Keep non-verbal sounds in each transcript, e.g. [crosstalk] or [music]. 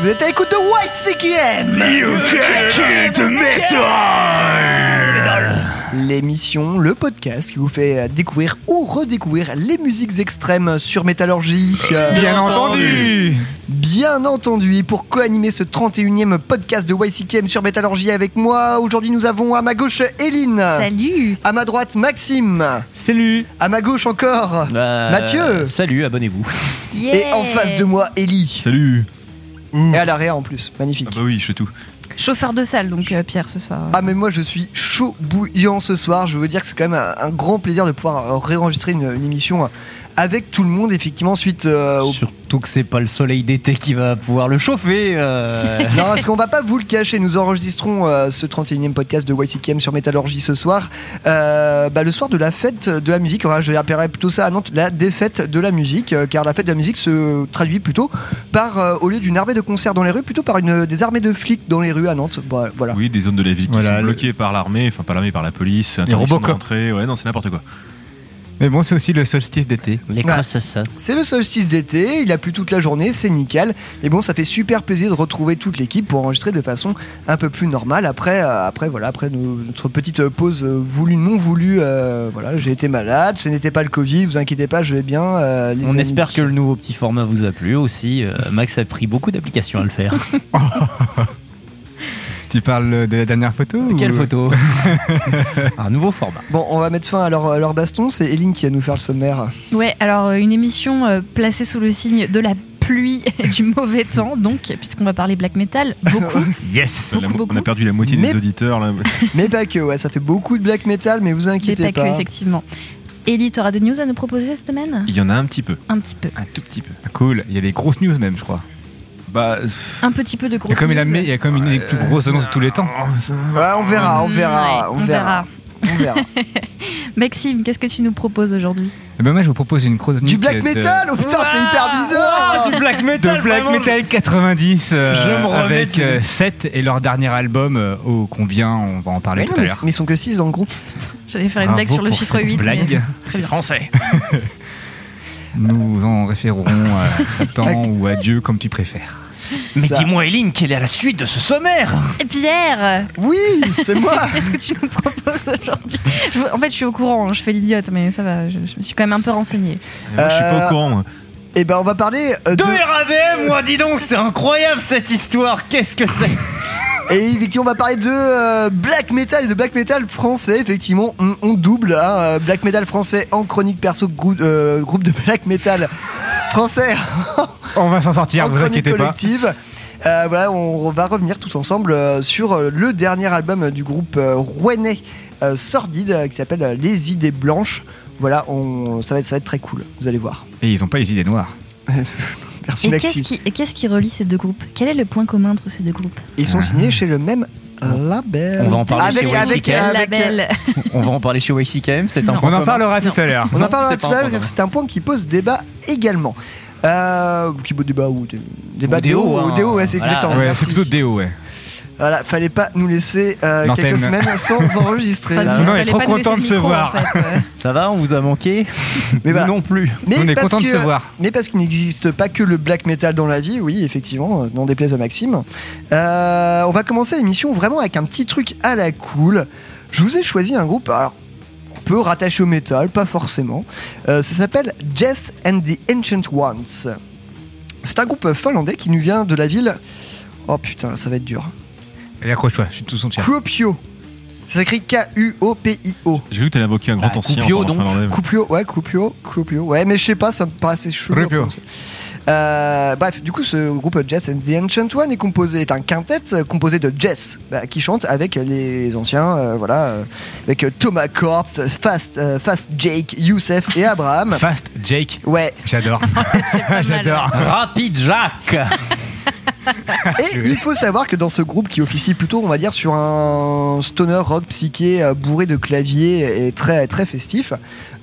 vous êtes à l'écoute de White CQM You can kill the metal. L'émission, le podcast qui vous fait découvrir ou redécouvrir les musiques extrêmes sur Métallurgie. Bien entendu Bien entendu, et pour co-animer ce 31e podcast de YCKM sur Métallurgie avec moi, aujourd'hui nous avons à ma gauche Eline. Salut À ma droite Maxime. Salut À ma gauche encore Bah, Mathieu. Salut, abonnez-vous. Et en face de moi Ellie. Salut Et à l'arrière en plus, magnifique. Ah bah oui, je fais tout. Chauffeur de salle, donc euh, Pierre, ce soir. Ah mais moi je suis chaud bouillant ce soir, je veux dire que c'est quand même un, un grand plaisir de pouvoir euh, réenregistrer une, une émission euh, avec tout le monde effectivement suite euh, au... Surtout que c'est pas le soleil d'été qui va pouvoir le chauffer. euh. [laughs] Non parce qu'on va pas vous le cacher, nous enregistrons euh, ce 31e podcast de YCKM sur Métallurgie ce soir, euh, bah, le soir de la fête de la musique, Enfin, je appellerais plutôt ça à Nantes la défaite de la musique, euh, car la fête de la musique se traduit plutôt par, euh, au lieu d'une armée de concerts dans les rues, plutôt par une, des armées de flics dans les rues à Nantes. Bah, voilà. Oui, des zones de la ville qui Voilà, sont le- bloquées par l'armée, enfin pas l'armée, par la police, interdiction Robocop. ouais, non, c'est n'importe quoi. Mais bon, c'est aussi le solstice d'été. Les Ouais. C'est le solstice d'été, il a plu toute la journée, c'est nickel. Et bon, ça fait super plaisir de retrouver toute l'équipe pour enregistrer de façon un peu plus normale. Après, euh, après voilà, après nos- notre petite pause euh, voulue, non voulue, euh, voilà, j'ai été malade, ce n'était pas le Covid, vous inquiétez pas, je vais bien. euh, les On amis. espère que le nouveau petit format vous a plu aussi. Euh, Max a pris beaucoup d'applications à le faire. [laughs] Tu parles de la dernière photo ou- Quelle photo [laughs] Un nouveau format. Bon, on va mettre fin à leur, à leur baston. C'est Eline qui va nous faire le sommaire. Ouais, alors euh, une émission euh, placée sous le signe de la pluie et du mauvais temps, donc, puisqu'on va parler black metal, beaucoup. [laughs] Yes Beaucoup, La mo- beaucoup. On a perdu la moitié Mais- des auditeurs là. [laughs] Mais pas que, ouais, ça fait beaucoup de black metal, mais vous Mais inquiétez pas pas. que, effectivement. Ellie, t'auras des news à nous proposer cette semaine? Il y en a un petit peu. Un petit peu. Un tout petit peu. Ah, Cool, il y a des grosses news même, je crois. Bah. Un petit peu de a comme, il, a, mis- il y a comme une des plus grosses annonces de tous les temps. Ouais, on verra, on verra, ouais, on verra. On verra. [laughs] Maxime, qu'est-ce que tu nous proposes aujourd'hui? Et ben moi, je vous propose une chronique. Du black de- metal Oh putain, c'est hyper bizarre du black De Black Metal 90 euh, Je me remets avec euh, Seth et leur dernier album euh, ô combien on va en parler Mais non, tout à l'heure. mais ils sont que 6 dans le groupe. [laughs] J'allais faire une blague sur le chiffre cette 8. blague. bien. français. [laughs] Nous en référerons à Satan ou à Dieu comme tu préfères. Mais Ça. dis-moi, Eline, quelle est la suite de ce sommaire? Et Pierre, Oui, c'est moi [laughs] qu'est-ce que tu nous proposes aujourd'hui? Je- En fait, je suis au courant, je fais l'idiote, mais ça va, je, je me suis quand même un peu renseignée. Moi, je suis pas Euh, au courant. moi. Et ben on va parler euh, de... De RAVM, moi dis donc, c'est incroyable cette histoire. Qu'est-ce que c'est? Et effectivement, on va parler de euh, black metal et de black metal français. Effectivement, on, on double hein, euh, black metal français en chronique perso grou- euh, groupe de black metal français [laughs] On va s'en sortir, en vous inquiétez pas. collective. Euh, voilà, on va revenir tous ensemble sur le dernier album du groupe rouennais Sordide qui s'appelle Les Idées Blanches. Voilà, on, ça, va être, ça va être très cool, vous allez voir. Et ils ont pas les idées noires. [laughs] Merci Et Maxime. qu'est-ce qui, et qu'est-ce qui relie ces deux groupes? Quel est le point commun entre ces deux groupes? Ils sont signés chez le même label. On va en parler avec, chez avec, YCKM. avec, Label. [laughs] On va en parler chez YCKM, c'est un point On en commun. parlera tout à l'heure. On en parlera c'est tout à un l'heure c'est un point qui pose débat également. Euh, qui pose débat ou dé- débat Ou déo, déo, hein. déo, ouais, c'est Voilà. exactement. Ouais, c'est plutôt Déo, ouais. Voilà, fallait pas nous laisser euh, quelques semaines sans [laughs] enregistrer. Va. fallait On est trop content de se micro, voir. en fait, euh. [laughs] Ça va, on vous a manqué Mais [laughs] non plus. Mais On est parce content de se voir. Mais parce qu'il n'existe pas que le black metal dans la vie, oui, effectivement, euh, n'en déplaise à Maxime. Euh, on va commencer l'émission vraiment avec un petit truc à la cool. Je vous ai choisi un groupe, alors on peut rattacher au métal, pas forcément. Euh, ça s'appelle Jess and the Ancient Ones. C'est un groupe finlandais qui nous vient de la ville. Oh putain, ça va être dur. Et accroche-toi, je suis tout son tien. Kuopio. Ça s'écrit K-U-O-P-I-O. J'ai vu que t'allais invoquer un grand Ah, ancien. Parlant donc. Kuopio, ouais, Kuopio, Kuopio. Ouais, mais je sais pas, ça me paraissait chelou. à prononcer. Euh, bref, du coup, ce groupe Jess and the Ancient One est composé, est un quintet euh, composé de Jess bah, qui chante avec les anciens, euh, voilà, euh, avec euh, Thomas Corpse, Fast, euh, Fast Jake, Youssef et Abraham. Fast Jake, Ouais, j'adore. [laughs] mal. [laughs] J'adore. Rapide Jacques [laughs] [laughs] et il faut savoir que dans ce groupe qui officie plutôt, on va dire, sur un stoner rock psyché euh, bourré de claviers et très, très festif,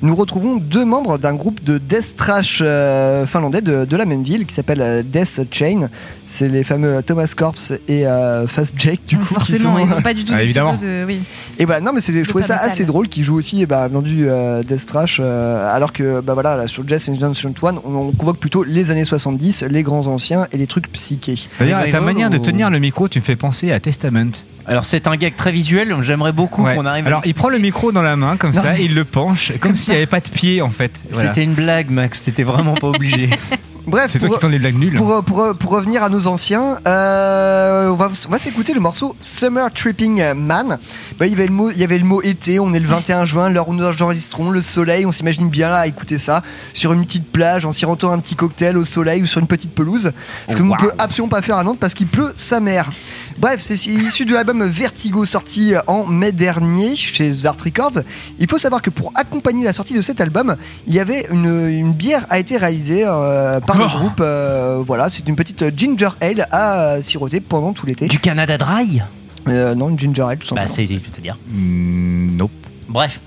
nous retrouvons deux membres d'un groupe de death trash euh, finlandais de, de la même ville qui s'appelle euh, Death Chain. C'est les fameux Thomas Corpse et euh, Fast Jake du coup. qui Forcément, sont- ils ont pas du tout Ah, de évidemment. de. Oui. Et voilà, non mais c'est- je trouvais ça metal. assez drôle qu'ils jouent aussi bah, dans du euh, death trash euh, alors que bah voilà là, sur Jazz and Ancient One on, on convoque plutôt les années 70, les grands anciens et les trucs psychés. D'ailleurs, ta manière de tenir le micro, tu me fais penser à Testament. Alors c'est un gag très visuel, j'aimerais beaucoup Ouais. qu'on arrive à Alors, il prend le micro dans la main, comme Non, ça, mais- il le penche, comme s'il n'y avait pas de pied, en fait. Voilà. C'était une blague, Max. C'était vraiment pas obligé. [laughs] Bref, C'est toi pour- qui tournes les blagues nulles. Pour, pour, pour revenir à nos anciens, euh, on va, on va s'écouter le morceau Summer Tripping Man. Bah, il, y avait le mot, il y avait le mot été, on est le 21 juin, l'heure où nous enregistrons, le soleil, on s'imagine bien là à écouter ça, sur une petite plage, en sirotant un petit cocktail au soleil ou sur une petite pelouse. Ce que Oh, nous ne wow. peut absolument pas faire à Nantes parce qu'il pleut sa mère. Bref, c'est issu de l'album Vertigo sorti en mai dernier chez Svart Records. Il faut savoir que pour accompagner la sortie de cet album, il y avait une, une bière a été réalisée euh, par le groupe. euh, voilà, c'est une petite ginger ale à euh, siroter pendant tout l'été. Du Canada Dry? Euh, non, une ginger ale tout Bah simplement. c'est c'est-à-dire. Mm, nope. Bref.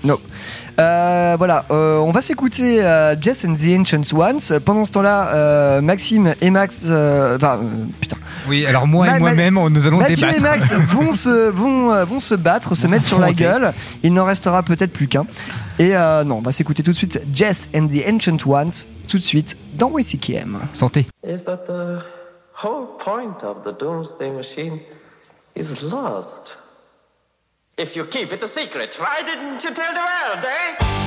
Euh, voilà, euh, on va s'écouter euh, Jess and the Ancient Ones. Pendant ce temps-là, euh, Maxime et Max, enfin, euh, putain, Oui, alors moi Ma- et moi-même, nous allons Mathieu débattre. et Max [laughs] vont se, vont, vont se battre, se mettre sur la gueule. Il n'en restera peut-être plus qu'un. Et euh, non, on va s'écouter tout de suite Jess and the Ancient Ones, tout de suite dans WCKM. Santé. is that the whole point of the Doomsday Machine is lost? If you keep it a secret, why didn't you tell the world, eh?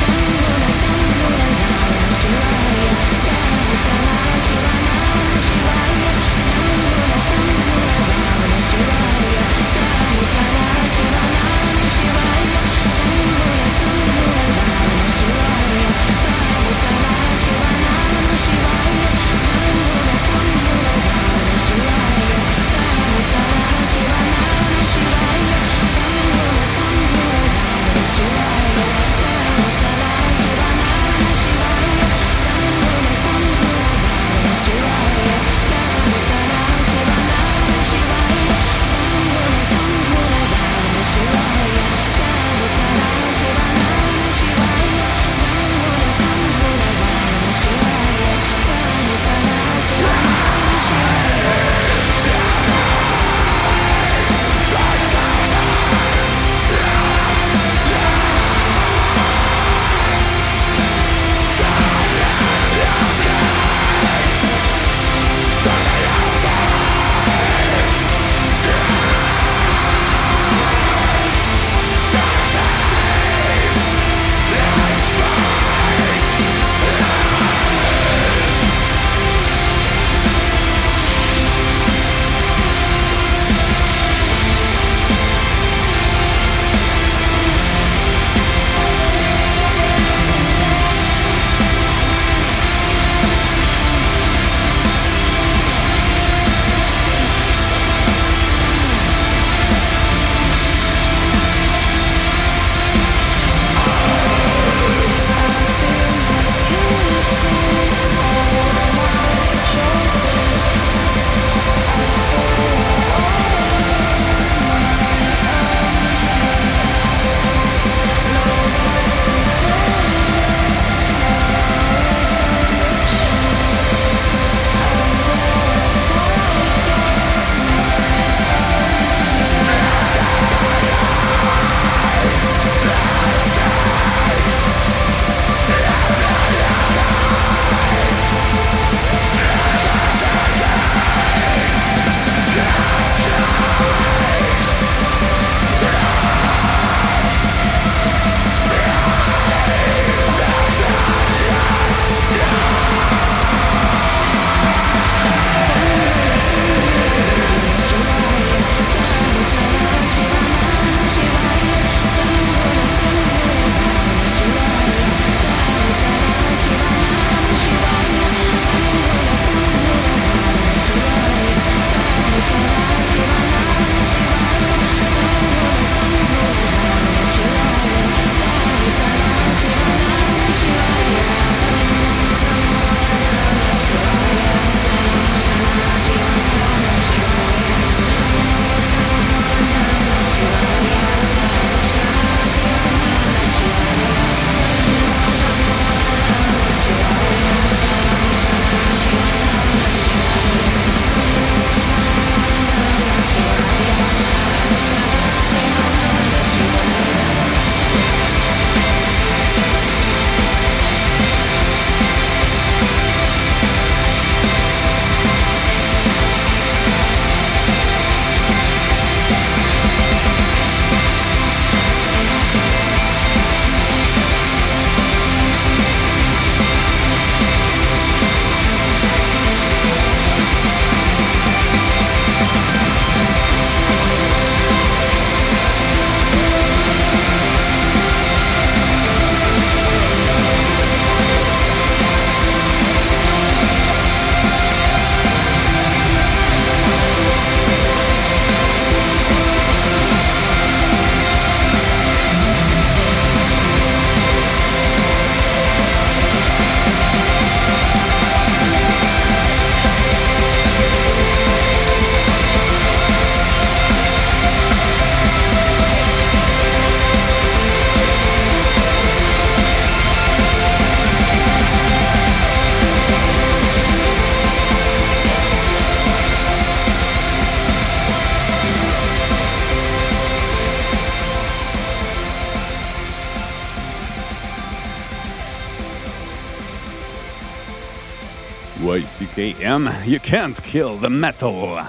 You can't kill the metal.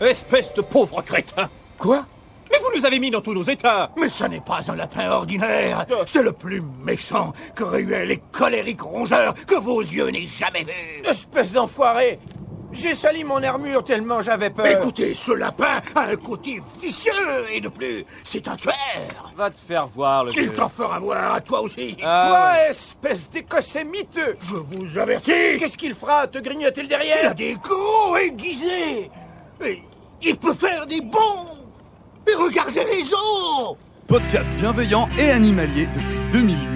Espèce de pauvre crétin. Quoi? Mais vous nous avez mis dans tous nos états. Mais ce n'est pas un lapin ordinaire. C'est le plus méchant, cruel et colérique rongeur que vos yeux n'aient jamais vu Espèce d'enfoiré J'ai sali mon armure tellement j'avais peur. Écoutez, ce lapin a un côté vicieux et de plus, c'est un tueur. Va te faire voir, le Il vieux. t'en fera voir à toi aussi. Toi, espèce d'écossais miteux Je vous avertis. Qu'est-ce qu'il fera Te grignoter le Il a derrière des gros aiguisés. Et il peut faire des bonds. Et regardez les os. Podcast bienveillant et animalier depuis 2008.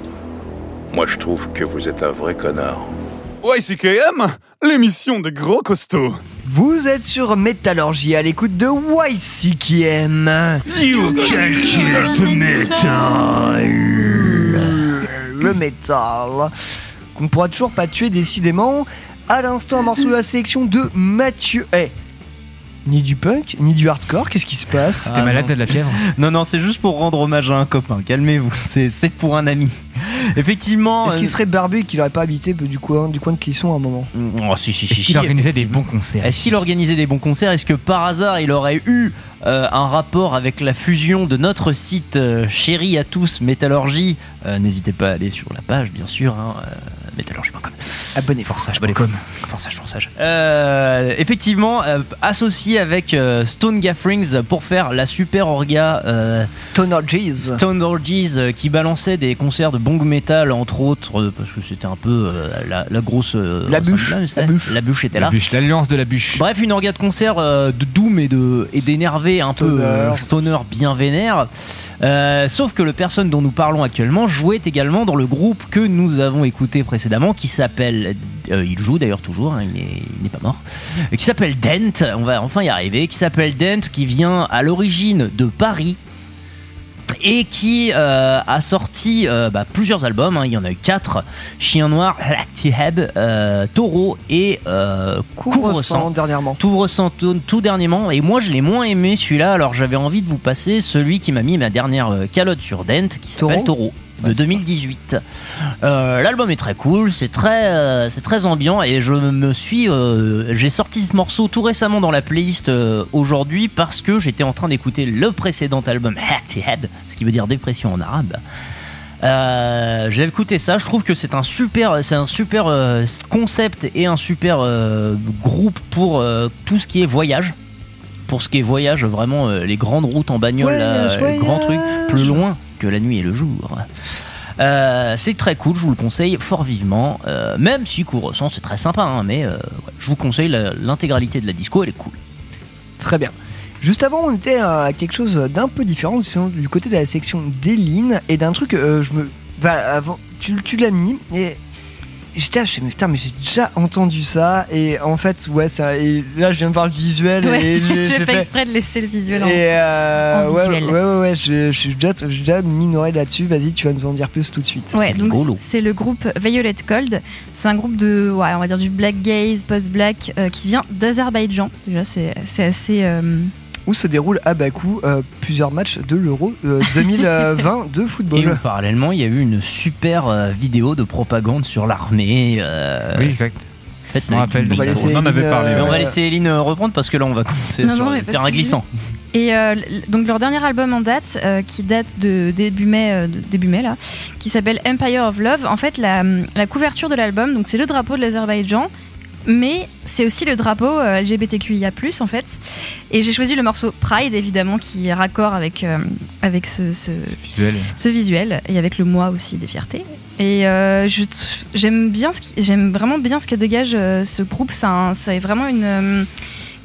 Moi, je trouve que vous êtes un vrai connard. YCKM, l'émission des gros costauds. Vous êtes sur Métallurgie à l'écoute de YCKM. You can kill the metal. Le métal. Qu'on ne pourra toujours pas tuer décidément. À l'instant, un morceau de la sélection de Mathieu. Eh, ni du punk, ni du hardcore, qu'est-ce qui se passe Ah, non. [laughs] Non, non, c'est juste pour rendre hommage à un copain. Calmez-vous, [laughs] c'est pour un ami. [laughs] Effectivement. Est-ce qu'il euh, serait barbu et qu'il n'aurait pas habité du coin, du coin de Clisson à un moment Oh, si, si, si, Est-ce si, qu'il organisait des effectivement. bons concerts Est-ce qu'il organisait des bons concerts? Est-ce que par hasard il aurait eu euh, un rapport avec la fusion de notre site euh, chéri à tous, Métallurgie? Euh, N'hésitez pas à aller sur la page, bien sûr, hein, euh, métallurgie.com. Abonnez-vous. Forçage.com. Forçage, forçage. Euh, effectivement, euh, associé avec euh, Stone Gatherings pour faire la super orga euh, Stone Orgies. Stone Orgies euh, qui balançait des concerts de bong metal entre autres euh, parce que c'était un peu euh, la, la grosse euh, La bûche, la bûche. la bûche était La là bûche, l'alliance de la bûche. Bref, une orga de concert euh, de doom et de et d'énervé un peu euh, stoner bien vénère. Euh, sauf que le personne dont nous parlons actuellement jouait également dans le groupe que nous avons écouté précédemment, qui s'appelle, euh, il joue d'ailleurs toujours, hein, il n'est pas mort, qui s'appelle Dent. On va enfin y arriver. Qui s'appelle Dent, qui vient à l'origine de Paris et qui euh, a sorti euh, bah, plusieurs albums. hein. Il y en a eu quatre Chien Noir, Lactiheb, euh, Taureau et euh, Couvre-sang dernièrement. Couvre-sang tout, tout dernièrement. Et moi, je l'ai moins aimé celui-là. Alors, j'avais envie de vous passer celui qui m'a mis ma dernière calotte sur Dent, qui s'appelle Taureau. De Ouais, c'est ça. 2018. Euh, L'album est très cool, c'est très, euh, c'est très ambiant et je me suis, euh, j'ai sorti ce morceau tout récemment dans la playlist aujourd'hui parce que j'étais en train d'écouter le précédent album Head, ce qui veut dire dépression en arabe. Euh, j'ai écouté ça, je trouve que c'est un super, c'est un super euh, concept et un super euh, groupe pour tout ce qui est voyage. Pour ce qui est voyage, vraiment les grandes routes en bagnole, là, Voyage, les grands trucs, plus loin que la nuit et le jour. Euh, c'est très cool, je vous le conseille fort vivement. Euh, même si Courressant c'est très sympa, hein, mais euh, je vous conseille l'intégralité de la disco, elle est cool. Très bien. Juste avant, on était à quelque chose d'un peu différent, du côté de la section des lignes et d'un truc, je me. Bah, avant, tu, tu l'as mis et j'étais là, je mais putain, mais j'ai déjà entendu ça et en fait, ouais, ça. Et là, je viens de voir le visuel Ouais, et [laughs] j'ai fait fait. exprès de laisser le visuel en. Et euh, en ouais, visuel. ouais, ouais, ouais, je je suis déjà, déjà mis une oreille là-dessus. Vas-y, tu vas nous en dire plus tout de suite. Ouais, donc c'est le groupe Violet Cold. C'est un groupe de, ouais, on va dire du black gaze, post-black, euh, qui vient d'Azerbaïdjan. Déjà, c'est c'est assez. euh, Où se déroule à Bakou euh, plusieurs matchs de l'Euro euh, [laughs] 2020 de Et football. où, parallèlement, il y a eu une super euh, vidéo de propagande sur l'armée. euh, Oui, exact. rappelle de On en avait Eline, parlé, euh, Mais on va laisser Eline euh, reprendre parce que là on va commencer Non, sur non, mais le de terrain glissant. Et euh, donc leur dernier album en date, euh, qui date de début mai, euh, de début mai là, qui s'appelle Empire of Love. En fait, la, la couverture de l'album, donc c'est le drapeau de l'Azerbaïdjan, mais c'est aussi le drapeau euh, LGBTQIA+ en fait. Et j'ai choisi le morceau Pride évidemment, qui est raccord avec euh, avec ce, visuel. ce visuel et avec le moi aussi des fiertés. Et euh, j'aime bien ce qui, j'aime vraiment bien ce que dégage euh, ce groupe. C'est vraiment une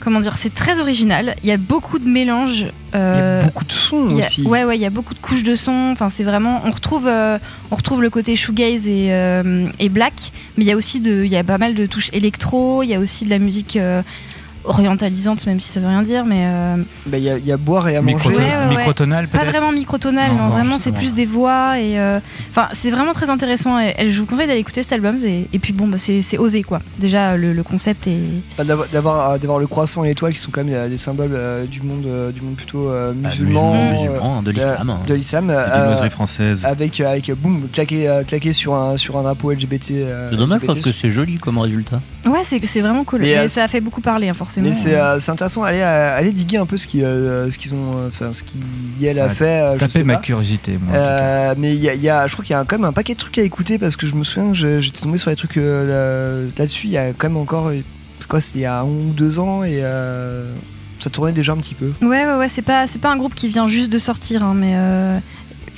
comment dire, c'est très original. Il y a beaucoup de mélanges. Il y euh, a beaucoup de sons a- aussi. ouais, ouais, il y a beaucoup de couches de son. Enfin, c'est vraiment, on retrouve, euh, on retrouve le côté shoegaze et, euh, et black, mais il y a aussi de, il y a pas mal de touches électro. Il y a aussi de la musique euh, orientalisante, même si ça veut rien dire, mais euh, Bah, Il y, a- il y a boire et à manger. Ouais, ouais, ouais. Microtonal pas vraiment microtonal. Non, Non, non, vraiment, c'est plus des voix et, euh, enfin, c'est vraiment très intéressant. Et, et je vous conseille d'aller écouter cet album. Et, et puis bon, bah, c'est c'est osé quoi. Déjà, le, le concept est. Bah, d'avoir- D'avoir euh, d'avoir le croissant et l'étoile qui sont quand même des symboles euh, du monde euh, du monde plutôt euh, Ah, musulman, musulman, euh, musulman, de l'islam, hein. de l'islam euh, française. avec avec boum claqué euh, claqué sur un sur un drapeau LGBT euh, C'est dommage LGBT. parce que c'est joli comme résultat. Ouais, c'est c'est vraiment cool. Mais, euh, ça a fait beaucoup parler, hein, forcément. Forcément. Mais c'est euh, c'est intéressant, allez, euh, allez diguer un peu ce qui, euh, ce qu'ils ont, euh, enfin ce qui elle Ça a a fait. euh, sais ma pas. curiosité, moi. Euh, mais il y a, y a- je crois qu'il y a quand même un paquet de trucs à écouter parce que je me souviens que j'étais tombé sur des trucs euh, là- là-dessus. Il y a quand même encore, quoi, c'était il y a un ou deux ans et euh, ça tournait déjà un petit peu. Ouais, ouais, ouais, c'est pas, c'est pas un groupe qui vient juste de sortir, hein, mais. euh,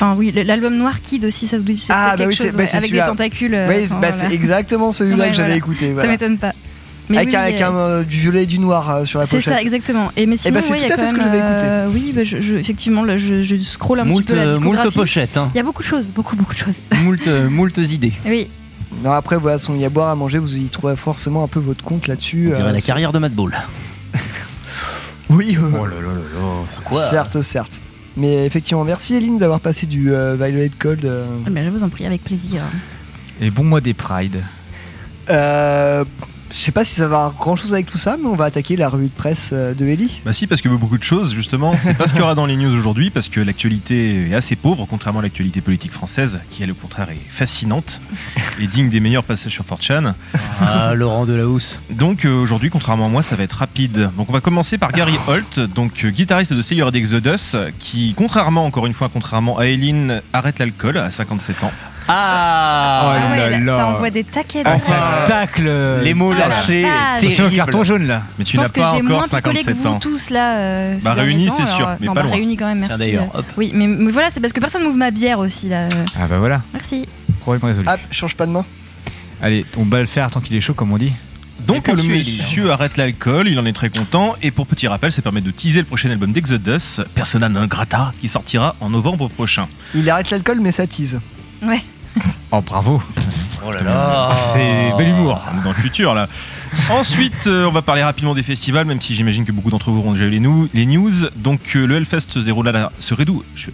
Enfin, oui, l'album Noir Kid aussi, ça vous dit Ah, bah quelque oui, c'est- chose, bah, ouais, avec des tentacules. oui, enfin, bah, voilà. c'est exactement celui-là Ouais, que j'avais voilà. écouté. Ça voilà. m'étonne pas. Mais avec oui, un, avec euh, un, euh, du violet et du noir euh, sur la C'est pochette. ça, exactement. Et mais sinon, bah, c'est ouais, il y tout a à fait ce que même, je vais écouter. euh, oui, bah, je, je- effectivement, là, je, je scrolle un Moult, petit peu la moult pochettes, hein. Il y a beaucoup de choses, beaucoup, beaucoup de choses. [laughs] moult, moult idées. Oui. Non, après, voilà, son y a boire à manger, vous y trouverez forcément un peu votre compte là-dessus. On euh, la c'est- carrière de Madball. [laughs] Oui, euh, Oh là là là là. Quoi certes, certes. Mais effectivement, merci Eline d'avoir passé du euh, Violet Cold. euh. Ah, mais je vous en prie, avec plaisir. Et bon mois des Pride. Euh, je sais pas si ça va avoir grand chose avec tout ça, mais on va attaquer la revue de presse euh, de Ellie. Bah si, parce que beaucoup de choses, justement. C'est pas ce qu'il y aura dans les news aujourd'hui, parce que l'actualité est assez pauvre, contrairement à l'actualité politique française, qui, elle, au contraire, est fascinante et digne des meilleurs passages sur 4chan. Ah, Laurent Delahousse. Donc euh, aujourd'hui, contrairement à moi, ça va être rapide. Donc on va commencer par Gary Holt, donc euh, guitariste de Slayer d'Exodus, qui, contrairement, encore une fois, contrairement à Eileen, arrête l'alcool à 57 ans. Ah, Oh Ah ouais, là là, là. ça envoie des taquets. de- Enfin, tacle. les mots Ah, lâchés. Attention au carton jaune là. Mais tu n'as pas encore moins picolé que 57 vous ans. tous là. euh, Bah, réunis, c'est sûr, euh, mais non, pas bah, loin. réunis quand même, Tiens, merci. d'ailleurs, euh. hop. Oui, mais, mais voilà, c'est parce que personne n'ouvre ma bière aussi là. Ah bah voilà, Merci. problème résolu. Hop, change pas de main. Allez, on va le faire tant qu'il est chaud, comme on dit. Donc le monsieur arrête l'alcool, il en est très content, et pour petit rappel, ça permet de teaser le prochain album d'Exodus, Persona non grata, qui sortira en novembre prochain. Il arrête l'alcool, mais ça tease. Ouais. [laughs] Oh bravo. Oh là là. Ah, c'est bel humour. On est dans le futur là. Ensuite, euh, on va parler rapidement des festivals, même si j'imagine que beaucoup d'entre vous auront déjà eu les, nou- les news. Donc euh, le Hellfest se déroule à se rédou. je-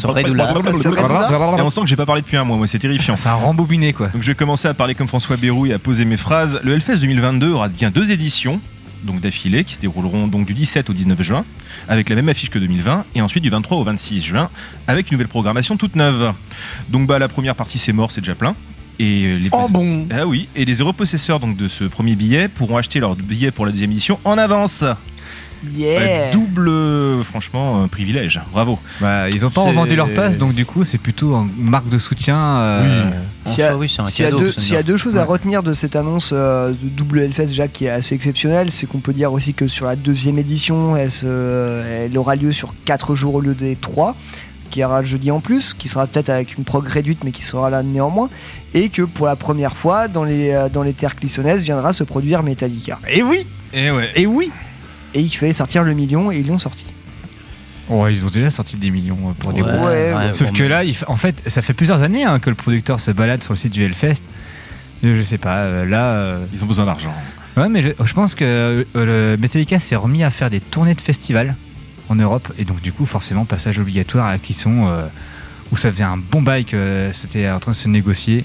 Se rédoula. Se rédoula. Et on sent que j'ai pas parlé depuis un mois, moi c'est terrifiant. C'est un rembobiné quoi. Donc je vais commencer à parler comme François Bérou et à poser mes phrases. Le Hellfest 2022 aura bien deux éditions, donc d'affilée, qui se dérouleront donc du 17 au 19 juin, avec la même affiche que 2020, et ensuite du 23 au 26 juin, avec une nouvelle programmation toute neuve. Donc bah la première partie c'est mort, c'est déjà plein. Et euh, les Oh bon ah oui, et les heureux possesseurs donc de ce premier billet pourront acheter leur billet pour la deuxième édition en avance. Yeah double, euh, franchement, euh, privilège. Bravo. Bah, ils ont pas revendu leur place, donc du coup, c'est plutôt une marque de soutien. euh, S'il y a- Enfin, oui, c'est un S'il y, y a deux choses à retenir de cette annonce euh, de double Hellfest déjà qui est assez exceptionnelle, c'est qu'on peut dire aussi que sur la deuxième édition, elle, se- elle aura lieu sur 4 jours au lieu des 3, qui aura le jeudi en plus, qui sera peut-être avec une prog réduite mais qui sera là néanmoins, et que pour la première fois dans les, euh, dans les terres clissonnaises viendra se produire Metallica. Et oui Et ouais. Et oui Et il fallait sortir le million et ils l'ont sorti. Oh, ils ont déjà sorti des millions euh, pour des Ouais, groupes. Ouais, ouais, Sauf bon, que là, il fa- en fait, ça fait plusieurs années hein, que le producteur se balade sur le site du Hellfest. Et Je sais pas, euh, là. euh, Ils ont besoin d'argent. Ouais, mais je, je pense que euh, le Metallica s'est remis à faire des tournées de festivals en Europe. Et donc, du coup, forcément, passage obligatoire à la Clisson, euh, où ça faisait un bon bail que c'était en train de se négocier.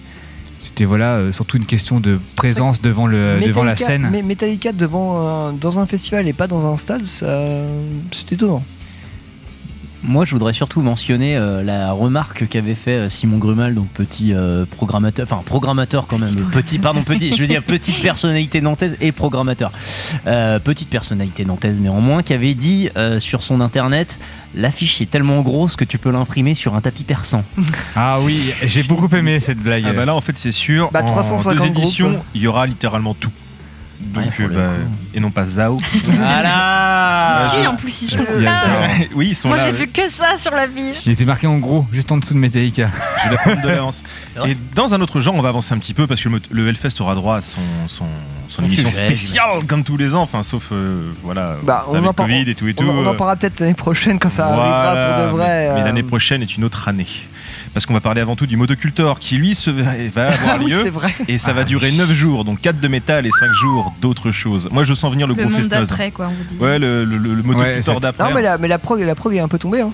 C'était voilà, euh, surtout une question de présence devant, le, devant la scène. Mais Metallica devant un- dans un festival et pas dans un stade, c'est étonnant. Moi, je voudrais surtout mentionner euh, la remarque qu'avait fait euh, Simon Grumal, donc petit euh, programmateur, enfin programmateur quand même, Petit petit, pardon, petit, je veux dire petite personnalité nantaise et programmateur, Euh, petite personnalité nantaise néanmoins, qui avait dit euh, sur son internet, l'affiche est tellement grosse que tu peux l'imprimer sur un tapis persan. Ah oui, j'ai beaucoup aimé cette blague. Ah bah là en fait c'est sûr. Bah, en 350 deux éditions, il y aura littéralement tout. Donc Ouais, bah, et non pas Zao. [laughs] Voilà [laughs] si, en plus, ils sont là. [laughs] oui ils sont Moi, là. j'ai ouais. vu que ça sur l'affiche. Il était marqué en gros, juste en dessous de Metallica. Je vais prendre de l'avance. C'est vrai Et dans un autre genre, on va avancer un petit peu parce que le, Hellfest aura droit à son, son, son émission sujet, spéciale comme tous les ans, enfin sauf euh, voilà, Bah, on avec en Covid et tout et On, tout. on en euh, parlera peut-être l'année prochaine quand ça voilà, arrivera pour de vrai. Mais, mais euh, l'année prochaine est une autre année. Parce qu'on va parler avant tout du motocultor qui lui se, va avoir Ah oui, lieu. c'est vrai. et ça va durer 9 jours, donc 4 de métal et 5 jours d'autres choses. Moi je sens venir le, Le gros monde d'après, quoi, on vous dit. Ouais, le, le, le- le motocultor d'après. Non, mais la, mais la prog, la prog est un peu tombée. Hein.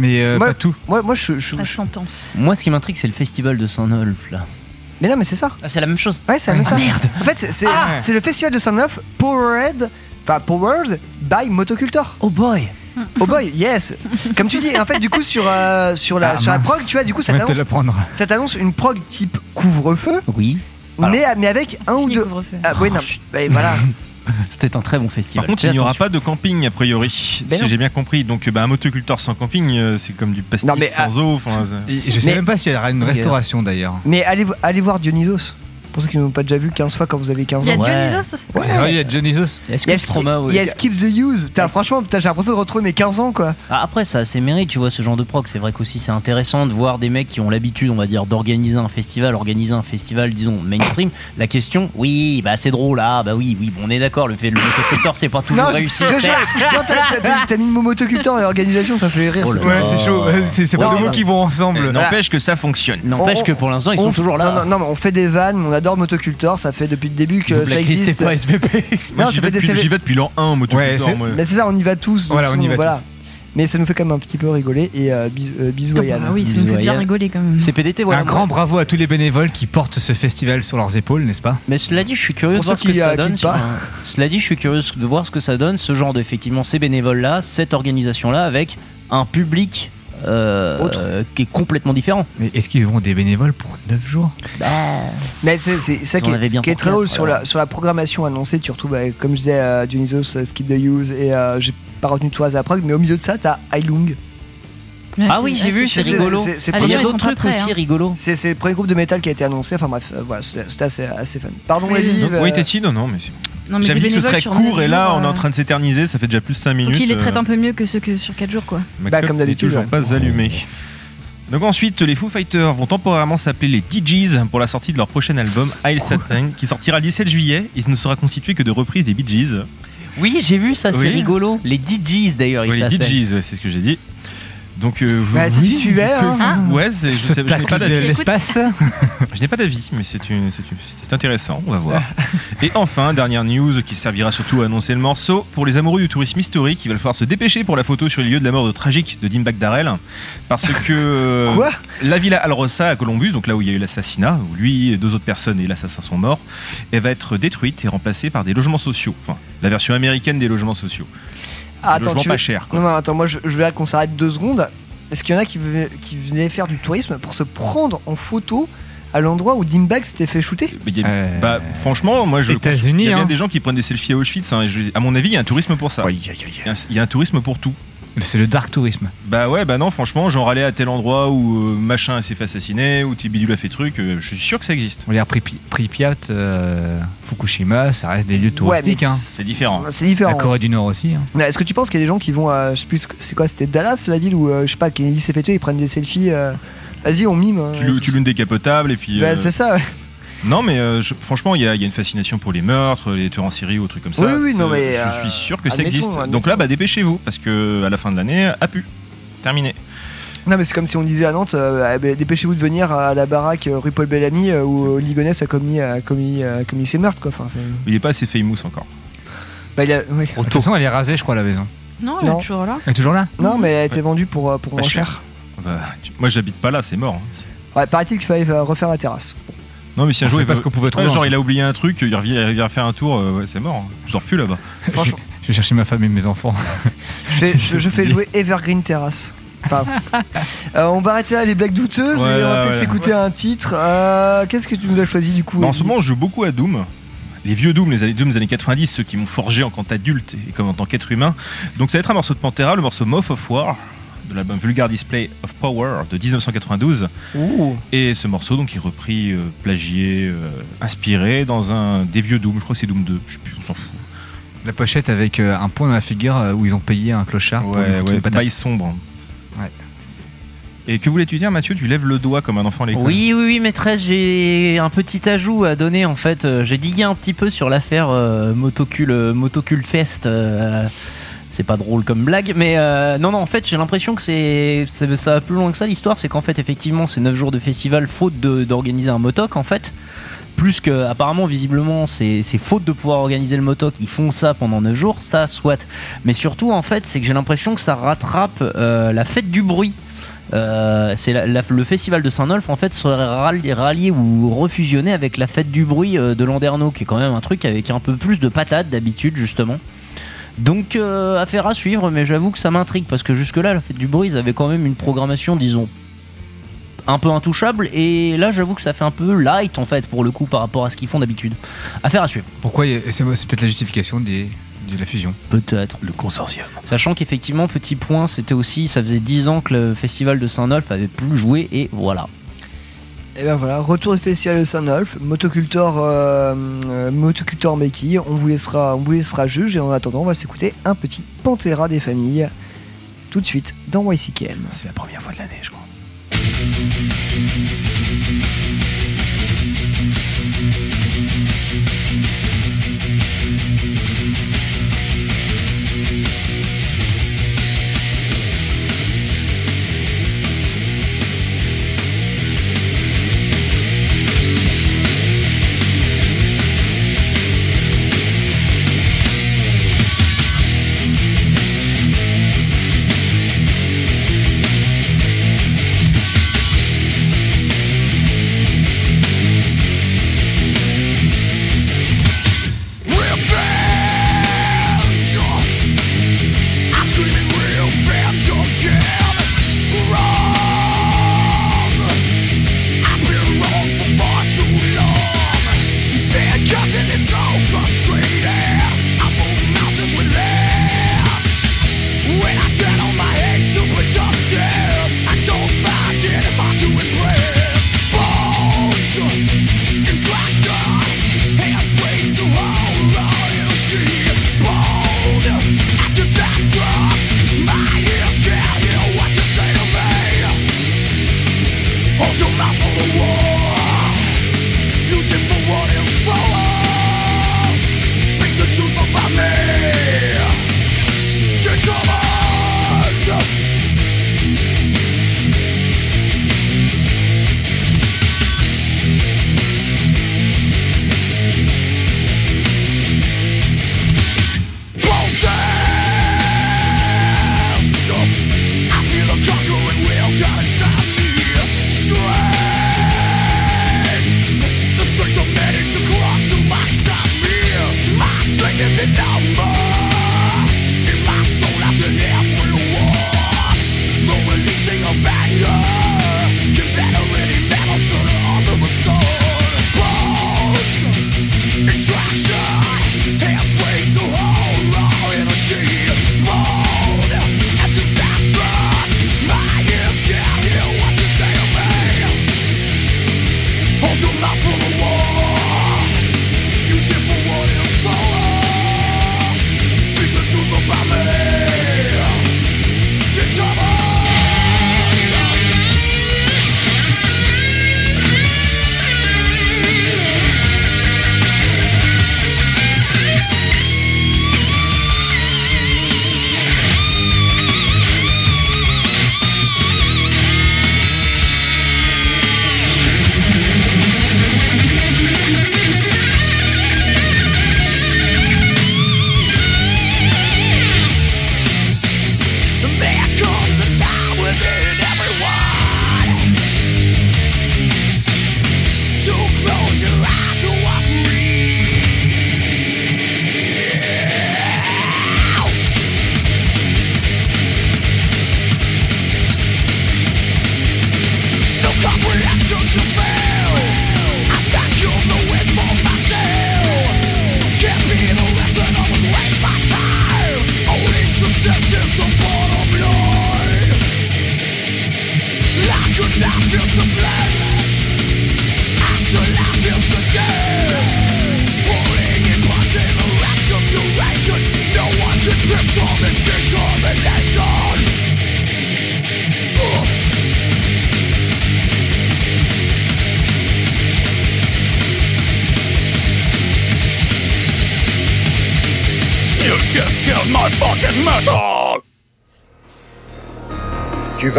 Mais euh, Moi- pas tout. Moi, moi je, je- La je- sentence. Moi, ce qui m'intrigue, c'est le festival de Saint-Nolf là. Mais non, mais c'est ça. Ah, c'est la même chose. Ouais, c'est la même Ah, chose. merde. En fait, c'est- c'est Ah. c'est le festival de Saint-Neuf Powered, enfin Powered by Motocultor. Oh boy. Oh boy, yes. Comme tu dis, en fait, du coup sur euh, sur la Ah, sur la mince. prog, tu vois, du coup, ça te t'annonce l'apprendre. ça t'annonce une prog type couvre-feu, Oui. mais mais avec un ou deux. couvre-feu. Ah, oui, non. bah, voilà. [laughs] C'était un très bon Par festival. contre, Fais il n'y aura pas de camping a priori, Ben si non. j'ai bien compris. Donc, bah, un motoculteur sans camping, euh, c'est comme du pastis Non, mais, sans eau. enfin, c'est- Et je sais Mais- même pas s'il y aura une restauration d'ailleurs. Mais allez, vo- allez voir Dionysos. Pour ceux qui n'ont pas déjà vu 15 fois quand vous avez 15 Il y ans. a Ouais. Dionysos Ouais. Il y a Dionysos. Il y que a Stroma, Skip- il y a Skip the Use. Putain, franchement, j'ai l'impression de retrouver mes 15 ans, quoi. Ah, Après, ça a ses mérites, tu vois, ce genre de proc. C'est vrai qu'aussi c'est intéressant de voir des mecs qui ont l'habitude, on va dire, d'organiser un festival, organiser un festival, disons, mainstream. La question, oui, bah c'est drôle, ah, bah oui, oui, bon, on est d'accord, le fait le motoculteur, c'est pas toujours Non, réussi. t'as- mis le mot motoculteur et organisation, ça fait rire. Oh. Ouais, c'est chaud. C'est pas deux mots qui vont ensemble. N'empêche que ça fonctionne. N'empêche que pour l'instant, ils On sont toujours là. Non, non, non, mais on fait des vannes, on adore motoculteur, ça fait depuis le début que ça existe. c'est pas SVP. [laughs] Non, j'y vais depuis- CV. vais depuis l'an 1 en motoculteur. Ouais, c'est- moi. Mais c'est ça, on y va tous. Voilà, on y va voilà. tous. Mais ça nous fait quand même un petit peu rigoler et euh, bisous, euh, bisous Ah à Yann. bah oui, ça nous fait bien Yann. rigoler quand même. CPDT, voilà. Un grand bravo à tous les bénévoles qui portent ce festival sur leurs épaules, n'est-ce pas? Mais cela dit, je suis curieux Pour de voir ce que ça euh, donne. sur Cela dit, je suis curieux de voir ce que ça donne, ce genre d'effectivement ces bénévoles-là, cette organisation-là, avec un public euh, Autre. euh, qui est complètement différent. Mais est-ce qu'ils auront des bénévoles pour 9 jours? Mais c'est c'est ça qui est, bien qui est pour très drôle quatre, sur la, sur la programmation annoncée. Tu retrouves, euh, comme je disais, euh, Dionysos, euh, Skip the Use et euh, j'ai pas retenu tout à la prog, mais au milieu de ça, t'as Ailung. Ouais, Ah oui, j'ai vu, c'est c'est- rigolo. c'est- c'est Ah, Il y a d'autres trucs prêts, aussi hein. rigolos. C'est c'est le premier groupe de métal qui a été annoncé. Enfin bref, euh, voilà, c'était assez, assez fun. Pardon, Oui, oui, Téti, non, non, mais c'est- Non, mais j'avais dit que ce serait court et là, on est en euh, train de s'éterniser. Ça fait déjà plus de 5 Faut minutes. qu'ils les traitent euh, un peu mieux que ceux que sur 4 jours, quoi. ma Bah, comme d'habitude, toujours ouais. pas allumée. Donc ensuite, les Foo Fighters vont temporairement s'appeler les DJs pour la sortie de leur prochain album, Isle Satan, qui sortira le 17 juillet. Il ne sera constitué que de reprises des Bee Gees. Oui, j'ai vu ça, c'est Oui. rigolo. Les DJs d'ailleurs, ils Oui, les. DJs, ouais, c'est ce que j'ai dit. Donc, euh, Bah, si oui, tu suivais, que- hein. Ouais, je, sais- je n'ai pas d'avis. l'espace [laughs] Je n'ai pas d'avis, mais c'est intéressant, on va voir. [laughs] Et enfin, dernière news qui servira surtout à annoncer le morceau. Pour les amoureux du tourisme historique, il va falloir se dépêcher pour la photo sur les lieux de la mort de tragique de Dimebag Darrell. Parce que [laughs] Quoi? la villa Alrosa à Columbus, donc là où il y a eu l'assassinat, où lui et deux autres personnes et l'assassin sont morts, elle va être détruite et remplacée par des logements sociaux. Enfin, la version américaine des logements sociaux. Ah, pas quoi. Non, non, attends, moi je, je veux qu'on s'arrête deux secondes. Est-ce qu'il y en a qui, venaient- qui venaient faire du tourisme pour se prendre en photo à l'endroit où Dimbag s'était fait shooter y a- Euh, bah, franchement, moi je. États-Unis, Il y a bien hein. des gens qui prennent des selfies à Auschwitz. hein, et je- à mon avis, il y a un tourisme pour ça. Y il y a un tourisme pour tout. C'est le dark tourisme. Bah ouais, bah non, franchement, genre aller à tel endroit où euh, machin s'est fait assassiner, où Tibidule a fait truc, euh, je suis sûr que ça existe. On regarde Pripi- Pripyat, euh, Fukushima, ça reste des lieux touristiques. mais hein. C'est différent. C'est différent. La Corée du Nord aussi. hein. Est-ce que tu penses qu'il y a des gens qui vont à. Je sais plus, c'est quoi C'était Dallas, la ville où, euh, je sais pas, qui s'est fait tuer, ils prennent des selfies. euh, Vas-y, on mime. hein. Tu, loues- tu décapotable et puis. Bah, euh, c'est ça, ouais. Non, mais euh, je- franchement, il y, a il y a une fascination pour les meurtres, les tueurs en série ou trucs comme ça. Oui, oui, non, mais, je euh, suis sûr que ça existe. admettons. Donc là, bah dépêchez-vous parce que à la fin de l'année, a pu. Terminé. Non, mais c'est comme si on disait à Nantes euh, eh ben, dépêchez-vous de venir à la baraque rue Paul Bellamy où Ligonès a commis, a commis, a commis ses meurtres, quoi. Enfin, c'est- Il est pas assez famous encore. bah, il a- oui. De toute façon, elle est rasée, je crois, la maison. Non, elle est toujours là. Elle est toujours là Non, mais elle a été vendue pour, pour Pas moins cher. cher. Bah, tu- Moi, j'habite pas là, c'est mort. hein. Ouais, paraît-il qu'il fallait refaire la terrasse. Non, mais si un jour il pas veut- ce qu'on pouvait Ouais, trouver. genre, il a oublié un truc, il revient, il vient faire un tour, euh, ouais, c'est mort. hein. Je dors plus là-bas. [laughs] Je, Franchement. je vais chercher ma femme et mes enfants. Je fais, [laughs] je, je fais jouer Evergreen Terrace. Pardon. [laughs] Euh, on va arrêter là les blagues douteuses et on va peut-être ouais. s'écouter un titre. Euh, Qu'est-ce que tu nous as choisi du coup Bah, en ce moment, je joue beaucoup à Doom. Les vieux Doom, les années Doom des années 90, ceux qui m'ont forgé en tant qu'adulte et comme en tant qu'être humain. Donc ça va être un morceau de Pantera, le morceau Moth of War de l'album Vulgar Display of Power de 1992. Ouh. Et ce morceau donc est repris, euh, plagié, euh, inspiré dans un des vieux Doom. Je crois que c'est Doom 2. Je sais plus, on s'en fout. La pochette avec euh, un point dans la figure où ils ont payé un clochard pour lui Ouais, foutre ouais, une patate. bail sombre. Ouais. Et que voulais-tu dire, Mathieu? Tu lèves le doigt comme un enfant à l'école. Oui, oui, oui, maîtresse, j'ai un petit ajout à donner en fait. J'ai digué un petit peu sur l'affaire euh, Motocule, Motocule Fest. euh, c'est pas drôle comme blague, mais euh, non, non, en fait, j'ai l'impression que c'est, ça va plus loin que ça. L'histoire, c'est qu'en fait, effectivement, c'est 9 jours de festival faute d'organiser un motoc en fait. Plus que, apparemment, visiblement, c'est faute de pouvoir organiser le motoc. Ils font ça pendant 9 jours, ça, soit. Mais surtout, en fait, c'est que j'ai l'impression que ça rattrape euh, la fête du bruit. Euh, le festival de Saint-Nolf en fait serait rallié, ou refusionné avec la fête du bruit de Landerneau qui est quand même un truc avec un peu plus de patates d'habitude justement donc euh, affaire à suivre mais j'avoue que ça m'intrigue parce que jusque là la fête du bruit ils avaient quand même une programmation disons un peu intouchable. Et là, j'avoue que ça fait un peu light en fait pour le coup par rapport à ce qu'ils font d'habitude. Affaire à suivre. Pourquoi C'est c'est peut-être la justification des, de la fusion. Peut-être. Le consortium. Sachant qu'effectivement, petit point, c'était aussi, ça faisait 10 ans que le festival de Saint-Nolf avait plus joué et voilà. Et ben voilà, retour du festival de Saint-Nolf, motocultor, euh, euh, motocultor Meki, on vous laissera, on vous laissera juge et en attendant, on va s'écouter un petit Pantera des familles tout de suite dans YCKM. C'est la première fois de l'année, je crois.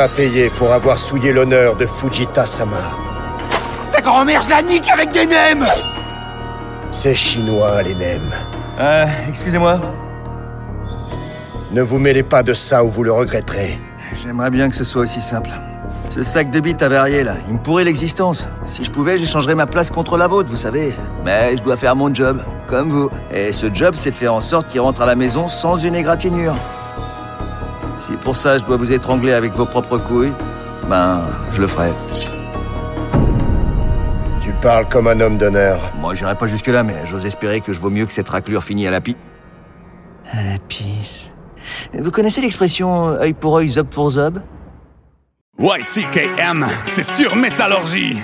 Payer pour avoir souillé l'honneur de Fujita-sama. Ta grand-mère, je la nique avec des nems C'est chinois, les nems. Euh, excusez-moi. Ne vous mêlez pas de ça ou vous le regretterez. J'aimerais bien que ce soit aussi simple. Ce sac de bites avarié là, il me pourrait l'existence. Si je pouvais, j'échangerais ma place contre la vôtre, vous savez. Mais je dois faire mon job, comme vous. Et ce job, c'est de faire en sorte qu'il rentre à la maison sans une égratignure. Si pour ça je dois vous étrangler avec vos propres couilles, ben, je le ferai. Tu parles comme un homme d'honneur. Moi, j'irai pas jusque-là, mais j'ose espérer que je vaux mieux que cette raclure finie à la pi... À la pisse. Vous connaissez l'expression œil pour œil, zob pour zob? YCKM, c'est sur métallurgie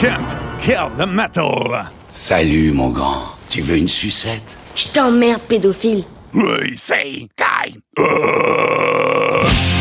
can't kill the metal. Salut, mon grand. Tu veux une sucette? Je t'emmerde, pédophile. Oui, c'est Kai. Thank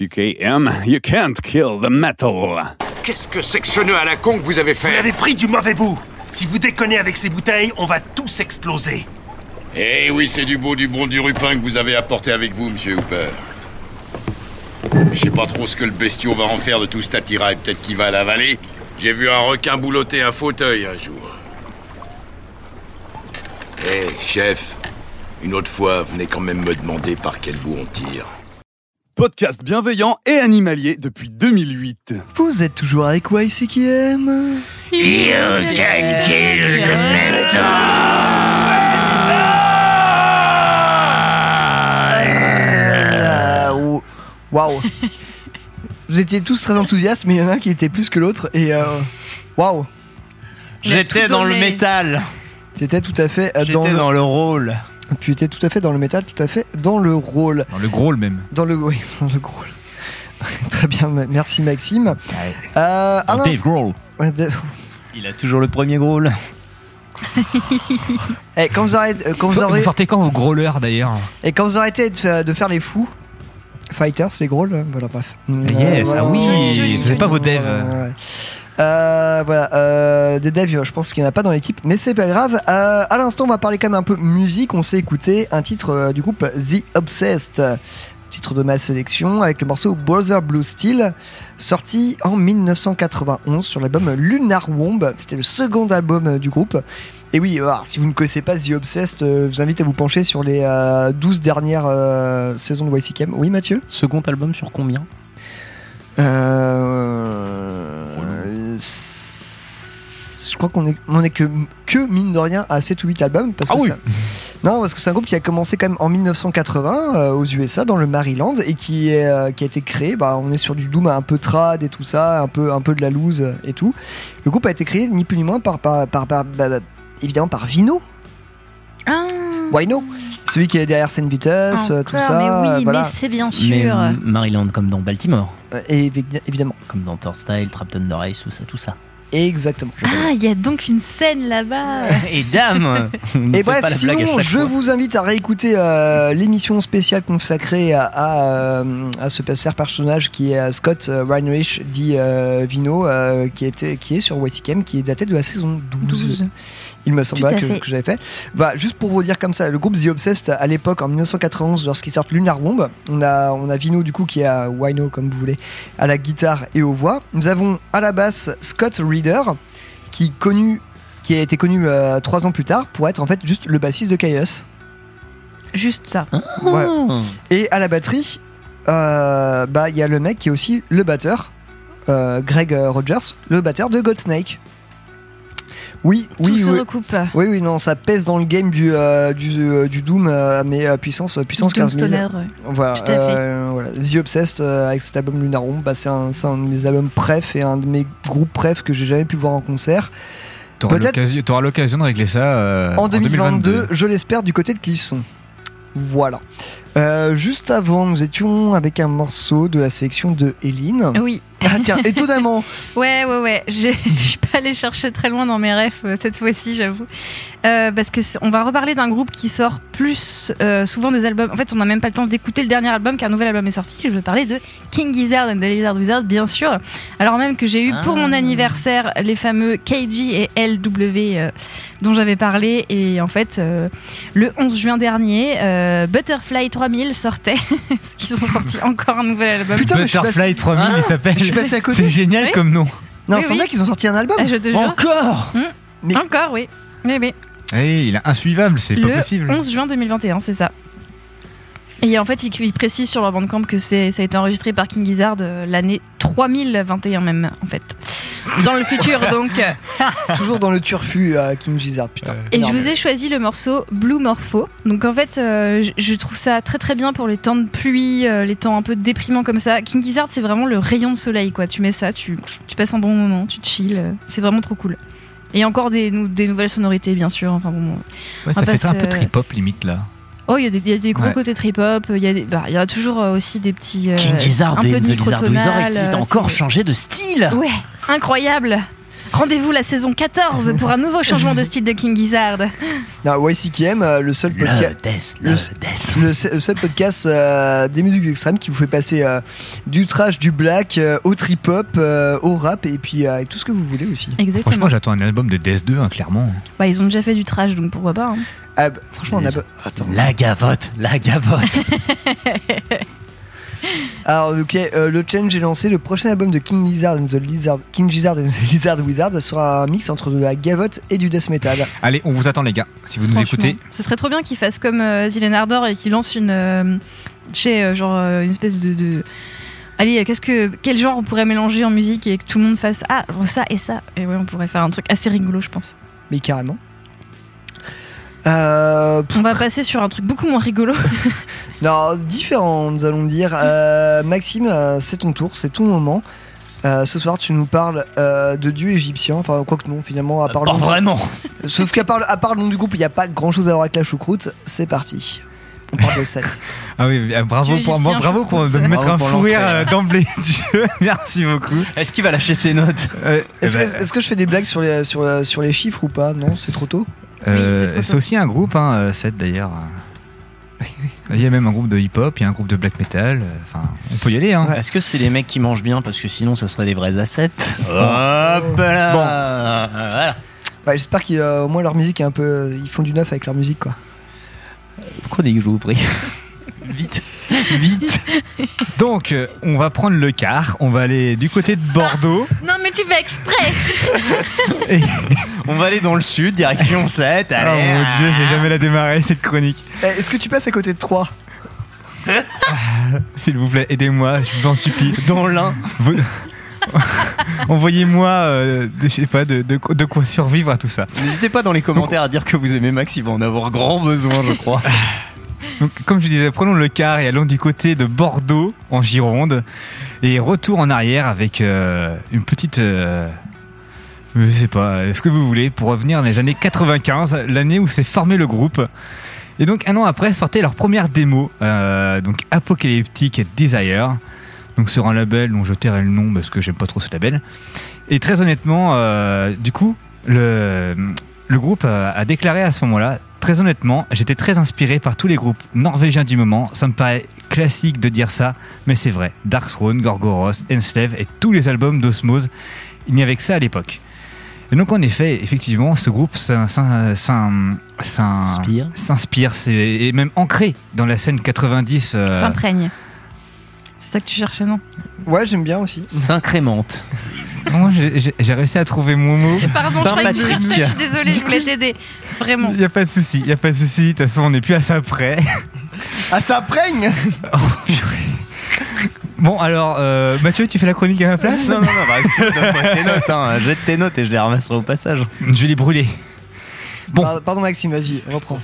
You can't kill the metal. Qu'est-ce que c'est que ce nœud à la con que vous avez fait Vous avez pris du mauvais bout. Si vous déconnez avec ces bouteilles, on va tous exploser. Eh oui, c'est du beau, du bon, du rupin que vous avez apporté avec vous, monsieur Hooper. Je sais pas trop ce que le bestiau va en faire de tout cet attirail. Peut-être qu'il va l'avaler. J'ai vu un requin boulotter un fauteuil un jour. Eh, chef, une autre fois, venez quand même me demander par quel bout on tire. Podcast bienveillant et animalier depuis 2008. Vous êtes toujours avec YCKM You can kill the ou- Waouh Vous étiez tous très enthousiastes, mais il y en a un qui était plus que l'autre, et euh, waouh J'étais dans le métal. T'étais tout à fait euh, dans, J'étais le... dans le rôle. Tu étais tout à fait dans le métal, tout à fait dans le rôle. Dans le gros même. Dans le, oui, [laughs] dans le gros. [laughs] Très bien, merci Maxime. Euh, Dave Grohl. Ouais, Il a toujours le premier Grohl. [laughs] Eh, quand vous arrêtez, euh, quand vous Vous, sortez quand vos growlers d'ailleurs et quand vous arrêtez de faire, de faire les fous, fighters, les gros, là, voilà, bref. Yes, ah oui, vous avez pas vos devs. Ouais. Euh, voilà, euh, des devs, je pense qu'il n'y en a pas dans l'équipe, mais c'est pas grave. Euh, à l'instant, on va parler quand même un peu musique. On s'est écouté un titre du groupe The Obsessed, titre de ma sélection, avec le morceau Brother Blue Steel, sorti en 1991 sur l'album Lunar Womb. C'était le second album du groupe. Et oui, alors, si vous ne connaissez pas The Obsessed, je vous invite à vous pencher sur les euh, 12 dernières saisons de YCKM. Oui, Mathieu? Second album sur combien? Euh, je crois qu'on est, on est que, que mine de rien à 7 ou 8 albums. Parce que Ah oui. ça- non, parce que c'est un groupe qui a commencé quand même en 1980 euh, aux USA, dans le Maryland, et qui, est, euh, qui a été créé. Bah, on est sur du Doom un peu trad et tout ça, un peu, un peu de la loose et tout. Le groupe a été créé ni plus ni moins par, par, par- par- bah, bah, évidemment par Vino. Ah, Wino, celui qui est derrière Saint Vitus, euh, tout ça. mais oui, voilà. mais c'est bien Mais sûr. euh, Maryland comme dans Baltimore. Euh, Et évi- évidemment. Comme dans Turnstile, Trapton the Race, tout ça, tout ça. Exactement. Ah, il y a donc une scène là-bas. [laughs] Et dame [laughs] Et bref, sinon, je fois. vous invite à réécouter euh, l'émission spéciale consacrée à, à, à ce personnage qui est Scott Reinrich, dit euh, Vino, euh, qui, était, qui est sur YCKM, qui est daté de la saison 12. 12. Il me semble que, que j'avais fait. Bah, juste pour vous dire comme ça, le groupe The Obsessed, à l'époque, en 1991, lorsqu'ils sortent Lunar Womb, on a, on a Vino, du coup, qui est à Wino, comme vous voulez, à la guitare et aux voix. Nous avons à la basse Scott Reader, qui, connu, qui a été connu euh, trois ans plus tard pour être en fait juste le bassiste de Chaos. Juste ça. Ouais. Et à la batterie, euh, bah il y a le mec qui est aussi le batteur, euh, Greg Rogers, le batteur de Godsnake. Oui, Tout oui, se oui. recoupe. Oui, oui, non, ça pèse dans le game du, euh, du, euh, du Doom, euh, mais euh, puissance, puissance Doom 15 000. Stoner, ouais. Voilà, Tout à fait. euh, voilà. The Obsessed euh, avec cet album Lunar Womb, bah, c'est un, c'est un de mes albums préf et un de mes groupes préf que j'ai jamais pu voir en concert. T'auras Peut-être l'occasion- de régler ça euh, en 2022, je l'espère, du côté de Clisson. Voilà. Euh, juste avant, nous étions avec un morceau de la sélection de Eline. Oui. Ah tiens, [laughs] étonnamment. Ouais, ouais, ouais. J'ai- Je suis pas allée chercher très loin dans mes rêves euh, cette fois-ci, j'avoue. Euh, parce que on va reparler d'un groupe qui sort plus euh, souvent des albums. En fait, on n'a même pas le temps d'écouter le dernier album car un nouvel album est sorti. Je veux parler de King Gizzard and the Lizard Wizard, bien sûr. Alors même que j'ai eu pour mon anniversaire les fameux KG et LW euh, dont j'avais parlé. Et en fait, euh, le 11 juin dernier, euh, Butterfly 3000 sortait. [laughs] Parce qu'ils ont sorti [laughs] encore un nouvel album. Putain, Butterfly passé- 3000, il s'appelle. Je suis passé à côté. C'est génial Oui. comme nom. Non, Oui, c'est oui. vrai qu'ils ont sorti un album. Ah, je te jure. Encore. Mais- Encore, oui. Oui, oui. Eh, il est insuivable, c'est pas le possible. 11 juin 2021, c'est ça. Et en fait, ils précisent sur leur bandcamp que ça a été enregistré par King Gizzard euh, l'année 3021 même, en fait. Dans le futur, [laughs] donc. euh, Toujours dans le turfu à King Gizzard, putain. Et je vous ai choisi le morceau Blue Morpho. Donc en fait, euh, je- trouve ça très très bien pour les temps de pluie, euh, les temps un peu déprimants comme ça. King Gizzard, c'est vraiment le rayon de soleil, quoi. Tu mets ça, tu, tu passes un bon moment, tu te chill. euh, C'est vraiment trop cool. Et encore des, nou- des nouvelles sonorités, bien sûr. Enfin bon. Ouais, ça fait passe, un peu trip-hop limite là. Oh, il y, a des- il y a des gros Ouais. côtés trip-hop, il y, a des- bah, il y a toujours euh, aussi des petits. euh, King Gizzard un et peu The de Lizard Wizard microtonal, qui a euh, encore changé de style. Ouais, incroyable. Rendez-vous la saison 14 [laughs] pour un nouveau changement de style de King Gizzard. Non, YCKM, le seul podcast. Le le, death, le se- le seul podcast euh, des musiques extrêmes qui vous fait passer euh, du trash, du black, euh, au trip-hop, euh, au rap et puis euh, avec tout ce que vous voulez aussi. Exactement. Franchement, j'attends un album de DS2, hein, clairement. Bah, ils ont déjà fait du trash, donc pourquoi pas. hein. Ah, bah, franchement, on a pas. Attends. La gavotte, la gavotte. [laughs] Alors, ok, euh, le challenge est lancé. Le prochain album de King Lizard and the Lizard, King Gizzard and the Lizard Wizard sera un mix entre de la gavotte et du death metal. Allez, on vous attend, les gars. Si vous nous Franchement, écoutez, Ce serait trop bien qu'ils fassent comme euh, Zylen Ardor et qu'ils lancent une. euh, tu sais, euh, genre euh, une espèce de. de- Allez, qu'est-ce que quel genre on pourrait mélanger en musique et que tout le monde fasse ah ça et ça et ouais on pourrait faire un truc assez rigolo je pense. Mais carrément. Euh, On va passer sur un truc beaucoup moins rigolo. [laughs] non, différent, nous allons dire. Euh, Maxime, euh, c'est ton tour, c'est ton moment. Euh, ce soir, tu nous parles euh, de dieux égyptiens. Enfin, quoi que non, finalement, à part Pas le nom- vraiment. Sauf qu'à part, à part le nom du groupe, il n'y a pas grand chose à voir avec la choucroute. C'est parti. On parle de 7. [laughs] Ah oui, bravo Dieu pour, égyptien, moi, bravo pour me mettre Bravo un fou rire euh, d'emblée du jeu. [laughs] Merci beaucoup. Est-ce qu'il va lâcher ses notes? Est-ce eh ben, que, est-ce que je fais des blagues sur les, sur, sur les chiffres ou pas? Non, c'est trop tôt Euh, c'est aussi un groupe, hein, euh, 7 d'ailleurs. Il y a même un groupe de hip-hop, il y a un groupe de black metal. euh, Enfin, on peut y aller. Hein. Est-ce que c'est les mecs qui mangent bien parce que sinon ça serait des vrais assets? Hop là Voilà. Ouais, J'espère qu'au moins leur musique est un peu. Ils font du neuf avec leur musique, quoi. Pourquoi des que je vous prie Vite Vite Donc, euh, on va prendre le car, on va aller du côté de Bordeaux. non mais tu fais exprès. [laughs] On va aller dans le sud, direction 7. Oh mon dieu, j'ai jamais la démarrer cette chronique. Eh, Est-ce que tu passes à côté de 3 S'il vous plaît, aidez-moi, je vous en supplie. Dans l'un. Vous- [laughs] Envoyez-moi, euh, de- je sais pas, de, de, de quoi survivre à tout ça. N'hésitez pas dans les commentaires à dire que vous aimez Max, il va en avoir grand besoin, je crois. [laughs] Donc, comme je disais, prenons le car et allons du côté de Bordeaux, en Gironde, et retour en arrière avec euh, une petite. euh, je sais pas, ce que vous voulez, pour revenir dans les années 95, l'année où s'est formé le groupe. Et donc, un an après, sortait leur première démo, euh, donc Apocalyptic Desire, donc sur un label dont je tairai le nom parce que j'aime pas trop ce label. Et très honnêtement, euh, du coup, le, le groupe a, a déclaré à ce moment-là, très honnêtement, j'étais très inspiré par tous les groupes norvégiens du moment. Ça me paraît classique de dire ça, mais c'est vrai. Darkthrone, Gorgoros, Enslave et tous les albums d'Osmose, il n'y avait que ça à l'époque. Et donc en effet, effectivement, ce groupe s'in- s'in- s'in- s'in- s'inspire, et même ancré dans la scène 90. euh, S'imprègne. C'est ça que tu cherchais non Ouais, j'aime bien aussi. S'incrémente. Moi, j'ai- réussi à trouver mon mot. Pardon, je je suis désolée, je voulais t'aider. Vraiment. Il n'y a pas de souci, il n'y a pas de souci. De toute façon, on n'est plus à ça près. Ah, ça prègne [laughs] Bon, alors, euh, Mathieu, tu fais la chronique à ma place Non, non, non, bah, donne-moi tes notes, hein. [laughs] jette tes notes et je les ramasserai au passage. Je vais les brûler. Bon. Pardon, pardon, Maxime, vas-y, reprends.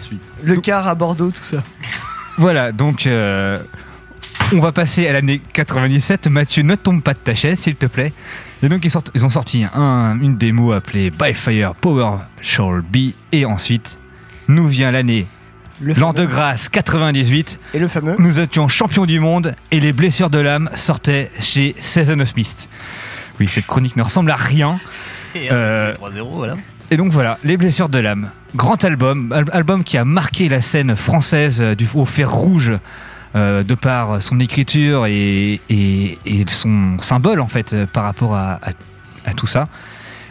Le car à Bordeaux, tout ça. Voilà, donc euh, on va passer à l'année 97. Mathieu, ne tombe pas de ta chaise, s'il te plaît. Et donc ils, sortent- ils ont sorti un- une démo appelée By Fire Power Shall Be. Et ensuite, nous vient l'année L'an de grâce 98. Et le fameux Nous étions champions du monde et les blessures de l'âme sortaient chez Season of Mist. Oui, cette chronique ne ressemble à rien. Et Euh, 3-0, voilà. et donc voilà, Les Blessures de l'âme. Grand album, al- album qui a marqué la scène française euh, du, au fer rouge euh, de par son écriture et, et- et son symbole en fait par rapport à, à- à tout ça.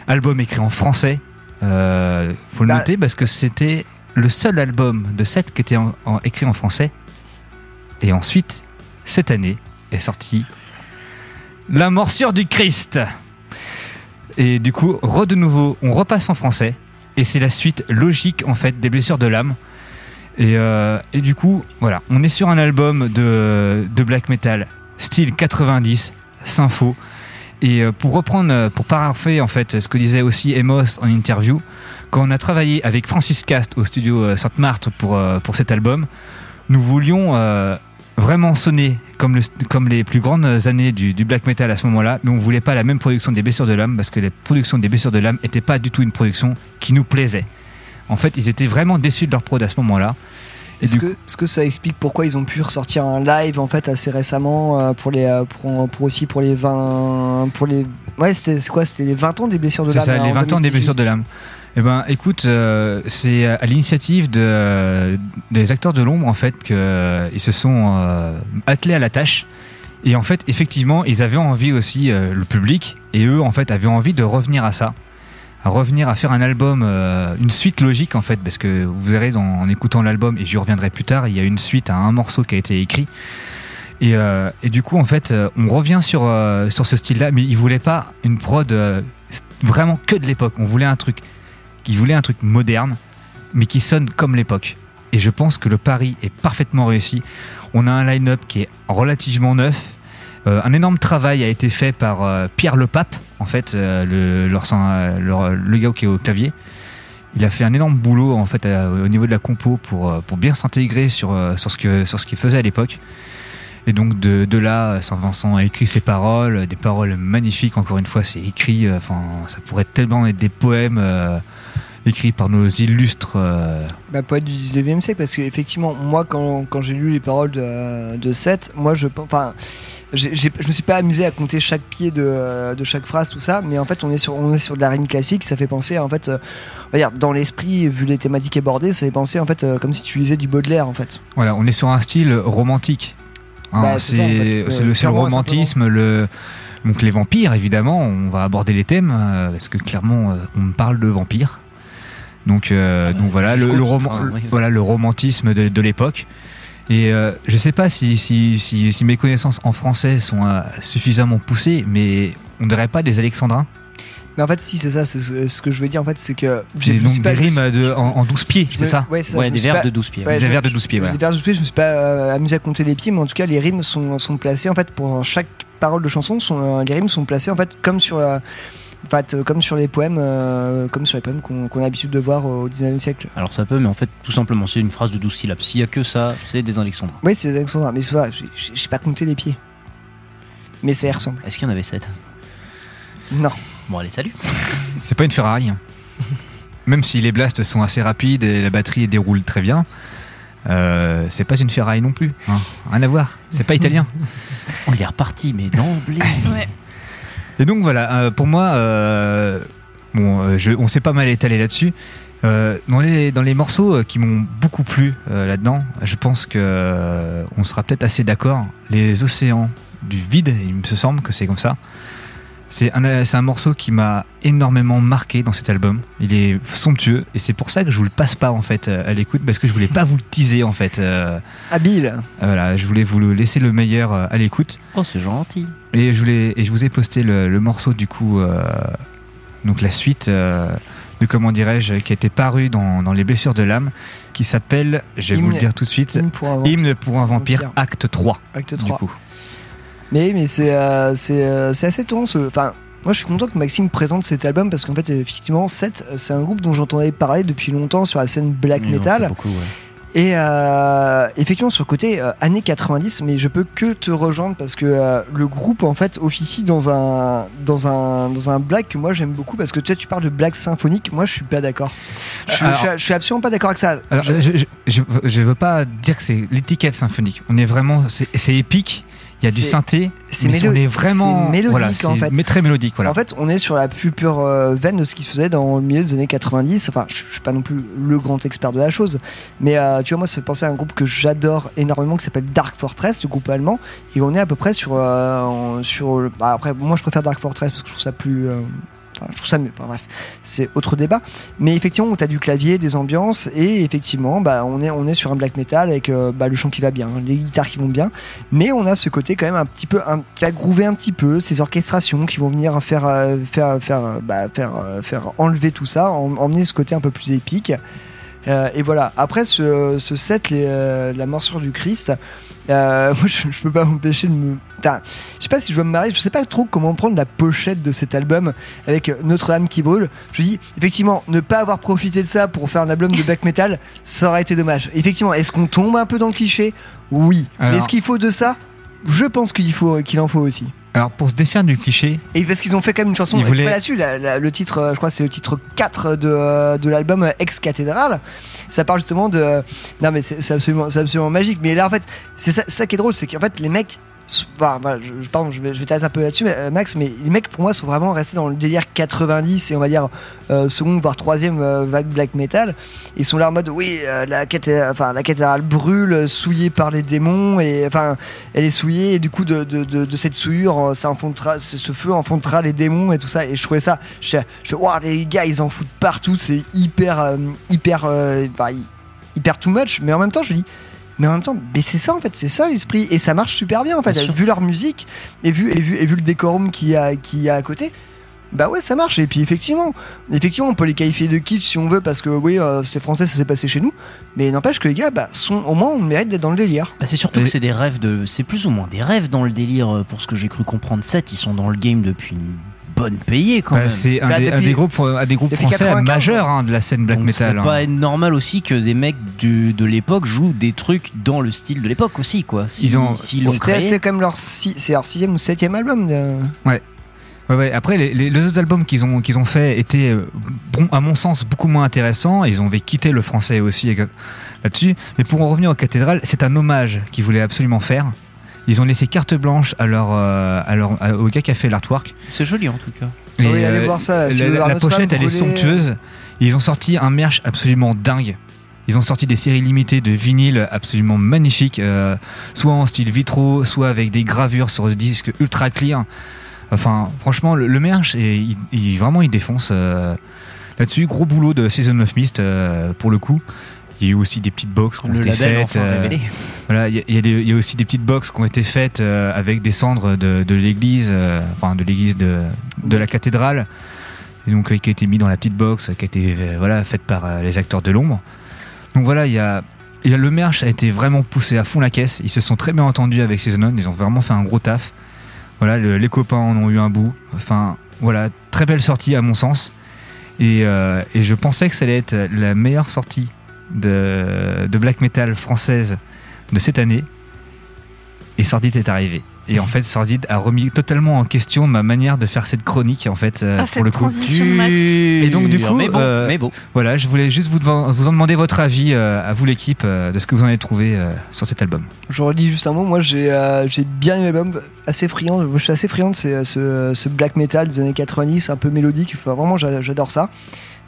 Album écrit en français, euh, faut le Bah- noter parce que c'était le seul album de 7 qui était en- en- écrit en français. Et ensuite, cette année, est sorti La morsure du Christ. Et du coup, re de nouveau, on repasse en français. Et c'est la suite logique, en fait, des blessures de l'âme. Et, euh, et du coup, voilà, on est sur un album de, black metal, style 90, sympho. Et euh, pour reprendre, euh, pour parapher en fait ce que disait aussi Emos en interview, quand on a travaillé avec Francis Cast au studio Sainte-Marthe pour, cet album, nous voulions vraiment sonner comme, le, comme les plus grandes années du, black metal à ce moment-là, mais on voulait pas la même production des Blessures de l'âme parce que la production des Blessures de l'âme n'était pas du tout une production qui nous plaisait. En fait, ils étaient vraiment déçus de leur prod à ce moment-là. Est-ce que, que ça explique pourquoi ils ont pu ressortir un live en fait assez récemment euh, pour les euh, pour, pour aussi pour les 20 pour les Ouais, c'était c'est quoi C'était les 20 ans des blessures de C'est l'âme. ça, hein, les en 20 ans des 2018. blessures de l'âme. Eh ben, écoute, euh, c'est à l'initiative de, des acteurs de l'ombre en fait qu'ils se sont attelés à la tâche. Et en fait, effectivement, ils avaient envie aussi, le public, et eux en fait avaient envie de revenir à ça, revenir à faire un album, euh, une suite logique en fait, parce que vous verrez en écoutant l'album, et j'y reviendrai plus tard, il y a une suite à un morceau qui a été écrit. Et, euh, du coup, en fait, euh, on revient sur, ce style-là, mais ils voulaient pas une prod vraiment que de l'époque. On voulait un truc, ils voulaient un truc moderne, mais qui sonne comme l'époque. Et je pense que le pari est parfaitement réussi. On a un line-up qui est relativement neuf. Euh, un énorme travail a été fait par euh, Pierre Le Pape, en fait, euh, le, le gars qui est au clavier. Il a fait un énorme boulot en fait au niveau de la compo pour, pour bien s'intégrer sur, sur ce qu'il faisait à l'époque. Et donc de, là, Saint-Vincent a écrit ses paroles, des paroles magnifiques. Encore une fois, c'est écrit. ça pourrait tellement être des poèmes écrits par nos illustres. euh, Bah, du 19e siècle, parce qu'effectivement, moi, quand, quand j'ai lu les paroles de, de Seth, moi, je pense. Enfin. j'ai- j'ai- je me suis pas amusé à compter chaque pied de, de chaque phrase, tout ça, mais en fait, on est sur, on est sur de la rime classique. Ça fait penser, en fait, euh, on va dire, dans l'esprit, vu les thématiques abordées, ça fait penser, en fait, euh, comme si tu lisais du Baudelaire, en fait. Voilà, on est sur un style romantique. Hein, Bah, c'est en fait. le, romantisme, le, donc les vampires, évidemment. On va aborder les thèmes euh, parce que clairement, euh, on parle de vampires. Donc, euh, donc voilà, le, jusqu'au le titre, roman- hein, oui. voilà le romantisme de, de l'époque. Et euh, je sais pas si, si, si, si mes connaissances en français sont euh, suffisamment poussées, mais on dirait pas des alexandrins. Mais en fait, si, c'est ça, c'est ce, ce que je veux dire, en fait, c'est que. J'ai donc des je rimes suis- de, en, en 12 pieds, c'est ça Ouais, c'est ça, je me suis pas- Ouais, Des je- vers de 12 pieds, voilà. Des vers de 12 pieds, je me suis pas euh, amusé à compter les pieds, mais en tout cas, les rimes sont, sont placées, en fait, pour chaque parole de chanson, sont, euh, les rimes sont placées, en fait, comme sur. euh, fait, euh, comme sur les poèmes, euh, comme sur les poèmes qu'on qu'on a l'habitude de voir au 19e siècle. Alors ça peut, mais en fait, tout simplement, c'est une phrase de 12 syllabes. S'il y a que ça, c'est des alexandrins. Oui, c'est des Alexandrins, mais c'est ça, j'ai- pas compté les pieds. Mais ça y ressemble. Est-ce qu'il y en avait 7 Non. Bon, allez, salut. [laughs] C'est pas une Ferrari. hein. [laughs] Même si les blasts sont assez rapides et la batterie déroule très bien, euh, c'est pas une Ferrari non plus. hein. Rien à voir. C'est pas italien. [laughs] On est reparti, mais d'emblée. Ouais. Et donc voilà, euh, pour moi, euh, bon, euh, on s'est pas mal étalé là-dessus. Dans, les, morceaux qui m'ont beaucoup plu là-dedans, je pense que on sera peut-être assez d'accord. Les océans du vide, il me semble que c'est comme ça. C'est un, c'est un morceau qui m'a énormément marqué dans cet album. Il est somptueux et c'est pour ça que je vous le passe pas en fait euh, à l'écoute parce que je voulais pas vous le teaser en fait. euh, Habile. voilà, je voulais vous le laisser le meilleur euh, à l'écoute. Oh, c'est gentil. Et je, voulais, et je vous ai posté le, le morceau du coup, euh, donc la suite euh, de comment dirais-je, qui a été paru dans, dans Les Blessures de l'âme, qui s'appelle, je vais vous le Hymne- dire tout de suite, Hymne pour un vampire. Hymne pour un vampire, Vampire. acte 3. Acte Du 3. coup. Mais, mais c'est euh, euh, assez étonnant. ce- Enfin, moi je suis content que Maxime présente cet album parce qu'en fait, effectivement, 7, c'est un groupe dont j'entendais parler depuis longtemps sur la scène black metal. beaucoup, ouais. Et euh, effectivement, sur le côté euh, années 90, mais je peux que te rejoindre parce que euh, le groupe en fait officie dans un, dans un, dans un black que moi j'aime beaucoup parce que tu sais, tu parles de black symphonique, moi je suis pas d'accord. Je, je suis- je suis absolument pas d'accord avec ça. Alors, je, je, veux pas dire que c'est l'étiquette symphonique. On est vraiment, c'est épique. Il y a du synthé, c'est mais on est vraiment mélodique, voilà, en fait. mais très mélodique. Voilà. En fait, on est sur la plus pure euh, veine de ce qui se faisait dans le milieu des années 90. Enfin, je, je suis pas non plus le grand expert de la chose, mais euh, tu vois, moi, ça fait penser à un groupe que j'adore énormément qui s'appelle Dark Fortress, le groupe allemand, et on est à peu près sur. euh, sur bah, après, moi, je préfère Dark Fortress parce que je trouve ça plus. Je trouve ça mieux, bref, c'est autre débat. Mais effectivement, tu as du clavier, des ambiances, et effectivement, bah, on, est, sur un black metal avec euh, bah, le chant qui va bien, les guitares qui vont bien, mais on a ce côté quand même un petit peu un, qui a groové un petit peu ces orchestrations qui vont venir faire euh, faire faire euh, bah, faire faire enlever tout ça en- emmener ce côté un peu plus épique. Et voilà. Après ce, set la morsure du Christ euh, [laughs] moi je, je peux pas m'empêcher de me Putain, je sais pas si je dois me marier je sais pas trop comment prendre la pochette de cet album avec Notre-Dame qui brûle. Je dis effectivement ne pas avoir profité de ça pour faire un album de black metal ça aurait été dommage. Effectivement est-ce qu'on tombe un peu dans le cliché? Oui. Mais est-ce qu'il faut de ça? Je pense qu'il faut qu'il en faut aussi. Alors pour se défaire du cliché, Et parce qu'ils ont fait quand même une chanson exprès voulaient- là-dessus, la- la- le titre, euh, je crois c'est le titre 4 de, euh, de l'album Ex Cathédrale. Ça parle justement de. Non mais c'est absolument, magique. Mais là en fait, c'est ça, ça qui est drôle, c'est qu'en fait les mecs Enfin, voilà, je, pardon, je un peu là-dessus, euh, Max, mais les mecs pour moi sont vraiment restés dans le délire 90 et on va dire euh, seconde voire troisième euh, vague black metal. Ils sont là en mode oui, euh, la, cathédrale, brûle, souillée par les démons et enfin elle est souillée et du coup de, cette souillure, ça enfantera, ce, feu enfantera les démons et tout ça. Et je trouvais ça, je, je fais, waouh, les gars ils en foutent partout, c'est hyper, hyper, hyper too much, mais en même temps je dis. Mais en même temps, mais c'est ça en fait, c'est ça l'esprit et ça marche super bien en fait. Bien. Vu leur musique et vu et vu et vu le décorum qu'il y a qu'il y a à côté, bah ouais, ça marche. Et puis effectivement, effectivement, on peut les qualifier de kitsch si on veut parce que oui, euh, c'est français, ça s'est passé chez nous. Mais n'empêche que les gars, bah sont au moins on mérite d'être dans le délire. Bah, c'est surtout que c'est des rêves de. C'est plus ou moins des rêves dans le délire, euh, pour ce que j'ai cru comprendre. 7, ils sont dans le game depuis une bonne payée quand Bah, même. c'est un, des, un des groupes, un des groupes depuis français 95, majeurs hein, de la scène black Donc, metal. C'est hein. pas normal aussi que des mecs du- de l'époque jouent des trucs dans le style de l'époque aussi, quoi. Si- Ils ont- C'était leur si- leur sixième ou septième album. de- Ouais. Ouais, ouais. Après, les, les- les autres albums qu'ils ont, qu'ils ont fait étaient, euh, bon, à mon sens, beaucoup moins intéressants. Ils ont quitté le français aussi euh, là-dessus. Mais pour en revenir aux cathédrales, c'est un hommage qu'ils voulaient absolument faire. Ils ont laissé carte blanche à leur, euh, à leur- à- au gars qui a fait l'artwork. C'est joli en tout cas. Ah oui, allez voir ça, si la, la- voir la Notre-Dame pochette, elle est somptueuse. Ils ont sorti un merch absolument dingue. Ils ont sorti des séries limitées de vinyle absolument magnifiques, euh, soit en style vitro, soit avec des gravures sur des disques ultra clear. Enfin, franchement, le, le merch, et, il, il- vraiment, il défonce euh, là-dessus. Gros boulot de Season of Mist euh, pour le coup. Il y a eu aussi des petites box qui ont été faites. révélé. voilà, il y, a- y y aussi des petites box qui ont été faites euh, avec des cendres de, de l'église, euh, enfin de l'église de, de la cathédrale, et donc euh, qui a été mis dans la petite box, qui a été euh, voilà faite par euh, les acteurs de l'ombre. Donc voilà, il y a, le merch a été vraiment poussé à fond la caisse. Ils se sont très bien entendus avec Season On, ils ont vraiment fait un gros taf. Voilà, le- les copains en ont eu un bout. Enfin, voilà, très belle sortie à mon sens. Et, euh, et je pensais que ça allait être la meilleure sortie de, de black metal française de cette année. Et Sordid est arrivé. Et en fait, Sordid a remis totalement en question ma manière de faire cette chronique, en fait, euh, Ah, pour cette le coup. Et donc, du coup, Mais bon, euh, mais bon. voilà, je voulais juste vous, vous en demander votre avis euh, à vous, l'équipe, euh, de ce que vous en avez trouvé euh, sur cet album. Je redis juste un mot. Moi, j'ai euh, j'ai bien aimé l'album, assez friand. Je suis assez friand de ce, ce black metal des années 90, un peu mélodique. Enfin, vraiment, j'a- j'adore ça.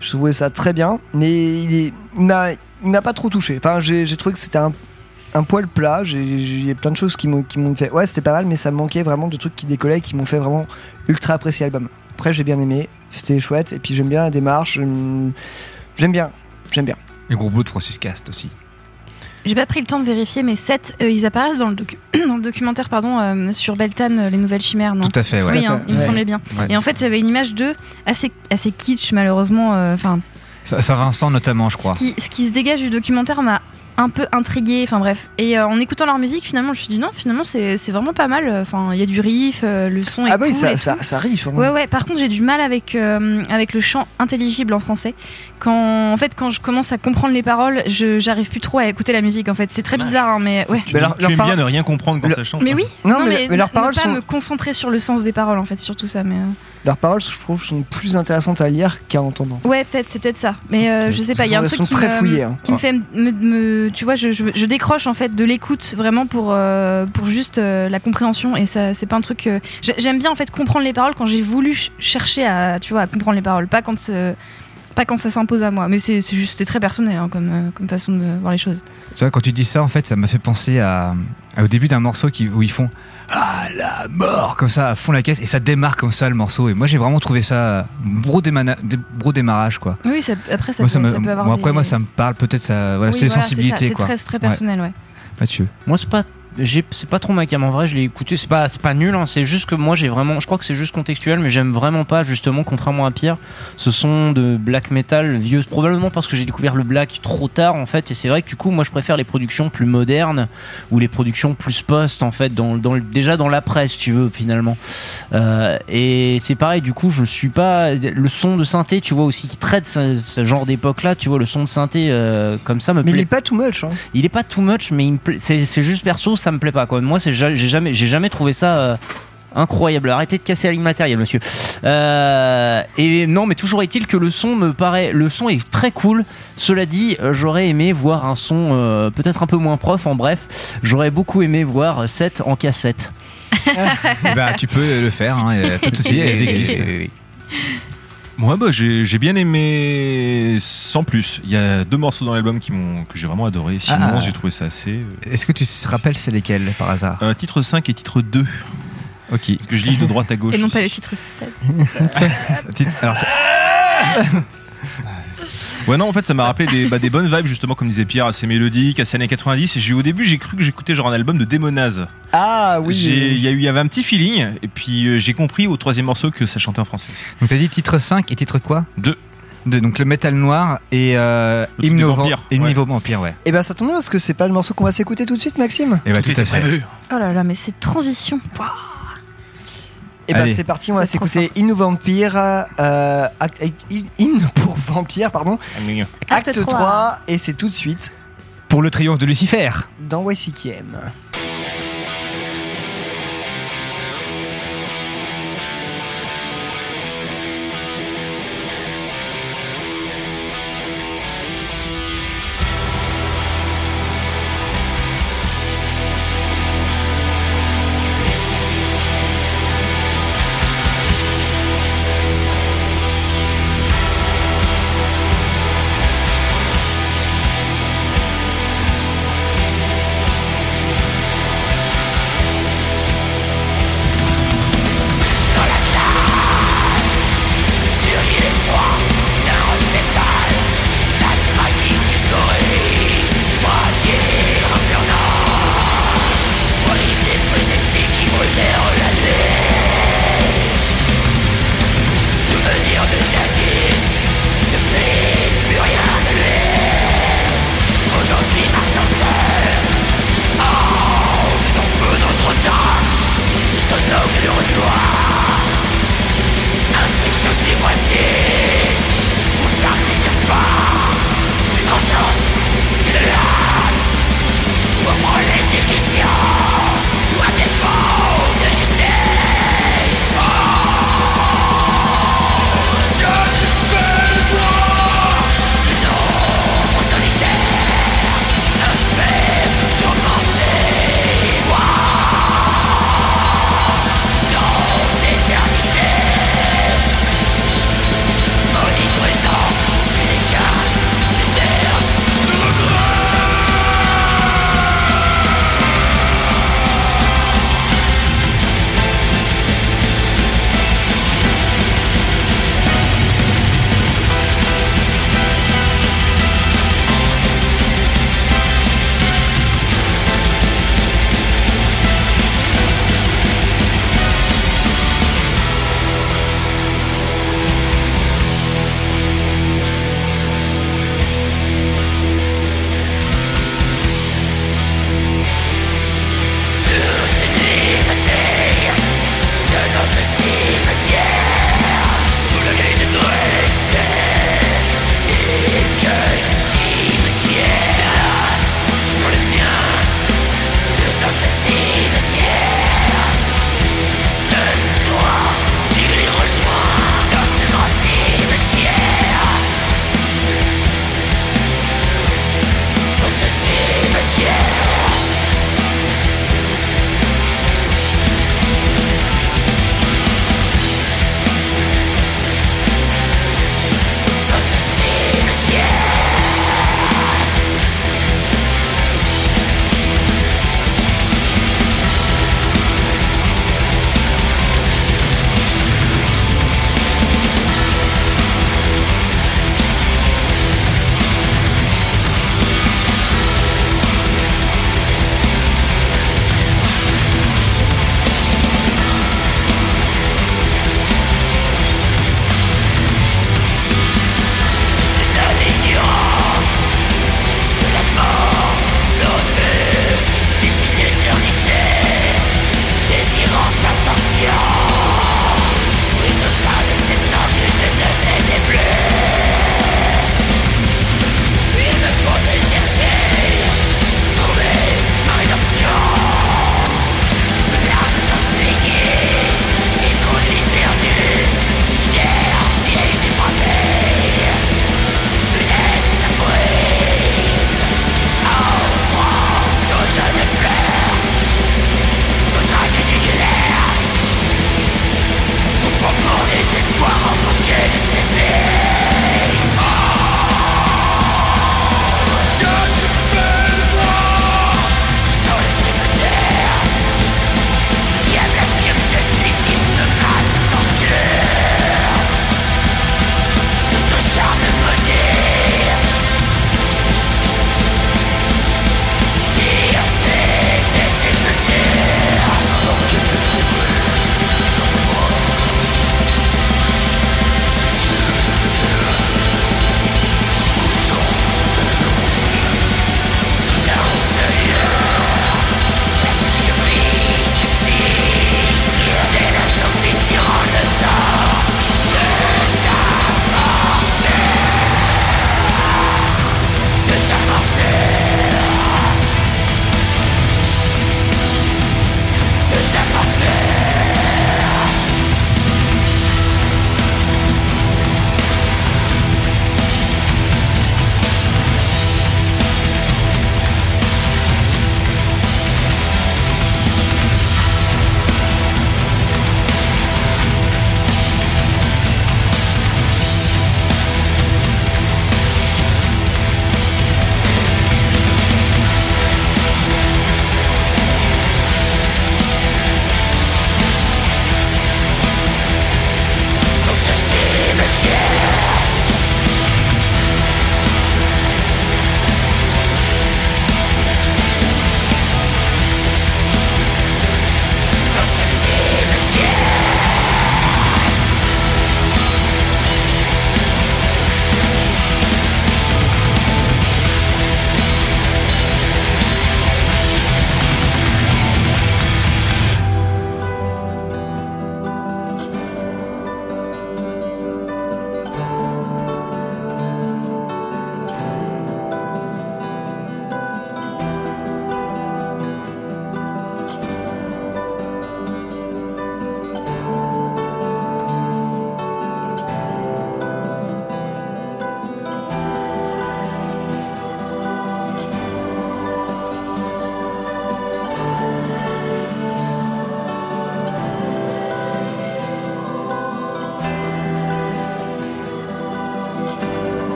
Je trouvais ça très bien, mais il m'a il m'a pas trop touché. Enfin, j'ai trouvé que c'était un, poil plat. J'ai plein de choses qui m'ont fait. Ouais, c'était pas mal, mais ça me manquait vraiment de trucs qui décollaient, et qui m'ont fait vraiment ultra apprécier l'album. Après, j'ai bien aimé. C'était chouette. Et puis, j'aime bien la démarche. J'aime bien. J'aime bien. Et gros bout de Francis Cast aussi. J'ai pas pris le temps de vérifier, mais 7, ils apparaissent dans le, docu- [clears throat] dans le documentaire pardon, euh, sur Beltane, euh, les nouvelles chimères, non Tout à fait, ouais. Oui, hein, fait. il me Ouais. semblait bien. Ouais. Et en fait, j'avais une image d'eux assez, assez kitsch, malheureusement. euh, Enfin, Ça, ça Vincent notamment, je crois. ce qui, ce qui se dégage du documentaire m'a un peu intrigué. Enfin bref. Et euh, en écoutant leur musique, finalement, je me suis dit non, finalement, c'est c'est vraiment pas mal. Enfin, il y a du riff, euh, le son est Ah bah oui, cool ça, et ça, tout. ça riff. hein. Ouais, ouais. Par contre, j'ai du mal avec, euh, avec le chant intelligible en français. Quand, en fait, quand je commence à comprendre les paroles, je j'arrive plus trop à écouter la musique. En fait, c'est très bizarre, hein, mais ouais. Tu, tu aimes bien ne rien comprendre quand ça chante. Mais oui. Non, Non, mais- mais, mais leurs ne- paroles ne pas sont- me concentrer sur le sens des paroles, en fait, surtout ça. Mais euh, Leurs paroles, je trouve, sont plus intéressantes à lire qu'à entendre. ouais, peut-être, c'est peut-être ça. Mais euh, je sais pas. Il y a un truc sont qui très me, fouillées, hein. qui me fait me, me- tu vois, je, je, je décroche en fait de l'écoute vraiment pour euh, pour juste euh, la compréhension et ça, c'est pas un truc. euh, j'ai- J'aime bien en fait comprendre les paroles quand j'ai voulu ch- chercher à, tu vois, à comprendre les paroles, pas quand pas quand ça s'impose à moi. Mais c'est c'est juste, c'est très personnel hein, comme euh, comme façon de voir les choses. Tu vois, quand tu dis ça, en fait, ça m'a fait penser à, à- au début d'un morceau qui, où ils font Ah la mort comme ça à fond la caisse et ça démarre comme ça le morceau. Et moi, j'ai vraiment trouvé ça gros, démana- gros démarrage quoi. Oui, ça- après ça, moi, peut, ça me- ça peut avoir. bon, après, des- moi, ça me parle peut-être. Ça, voilà, Oui, c'est les voilà, sensibilités c'est quoi. très, très Ouais. personnel, ouais. Mathieu. Moi, c'est pas. C'est pas trop ma cam en vrai, je l'ai écouté, c'est pas, c'est pas nul, hein, c'est juste que moi j'ai vraiment, je crois que c'est juste contextuel, mais j'aime vraiment pas justement, contrairement à Pierre, ce son de black metal vieux, probablement parce que j'ai découvert le black trop tard en fait, et c'est vrai que du coup moi je préfère les productions plus modernes ou les productions plus post en fait, dans, dans déjà dans la presse tu veux finalement. Euh, et c'est pareil, du coup je suis pas, le son de synthé tu vois aussi qui traite ce, ce genre d'époque là, tu vois le son de synthé euh, comme ça me Mais il plaît est pas too much. Hein. il est pas too much mais il c'est juste perso ça me plaît pas quoi moi c'est ja- j'ai jamais j'ai jamais trouvé ça euh, Incroyable, arrêtez de casser la ligne matérielle, monsieur. Euh, et non, mais toujours est-il que le son me paraît, le son est très cool. Cela dit, euh, j'aurais aimé voir un son euh, peut-être un peu moins prof. En bref, j'aurais beaucoup aimé voir 7 en cassette. Ben, tu peux le faire, hein, pas de souci, elles [laughs] existent. Moi, bah, j'ai j'ai bien aimé sans plus. Il y a deux morceaux dans l'album qui m'ont que j'ai vraiment adoré. Sinon, Ah. j'ai trouvé ça assez. euh, Est-ce que tu te rappelles c'est lesquels par hasard? Euh, titre 5 et titre 2. Ok. Parce que je lis de droite à gauche. Et non pas le titre 7. Titre- alors, [laughs] Ouais, non, en fait, ça m'a rappelé des, bah, des bonnes vibes, justement, comme disait Pierre, assez mélodiques, assez années 90. Et au début, j'ai cru que j'écoutais genre un album de Démonaz. Ah oui. J'ai- Il y, a eu- il y avait un petit feeling, et puis euh, j'ai compris au troisième morceau que ça chantait en français. donc t'as dit titre 5 et titre quoi? Deux. Deux, donc le métal noir et euh, hymne au vampire, ouais. Et ben ça tombe bien parce que c'est pas le morceau qu'on va s'écouter tout de suite, Maxime. Et bah tout, à fait. Oh là là, mais cette transition. Et ben Allez. c'est parti, on va s'écouter Hymne Vampire, euh, Hymne pour Vampire, pardon, Acte acte 3, 3. et c'est tout de suite Pour le triomphe de Lucifer. dans YCKM.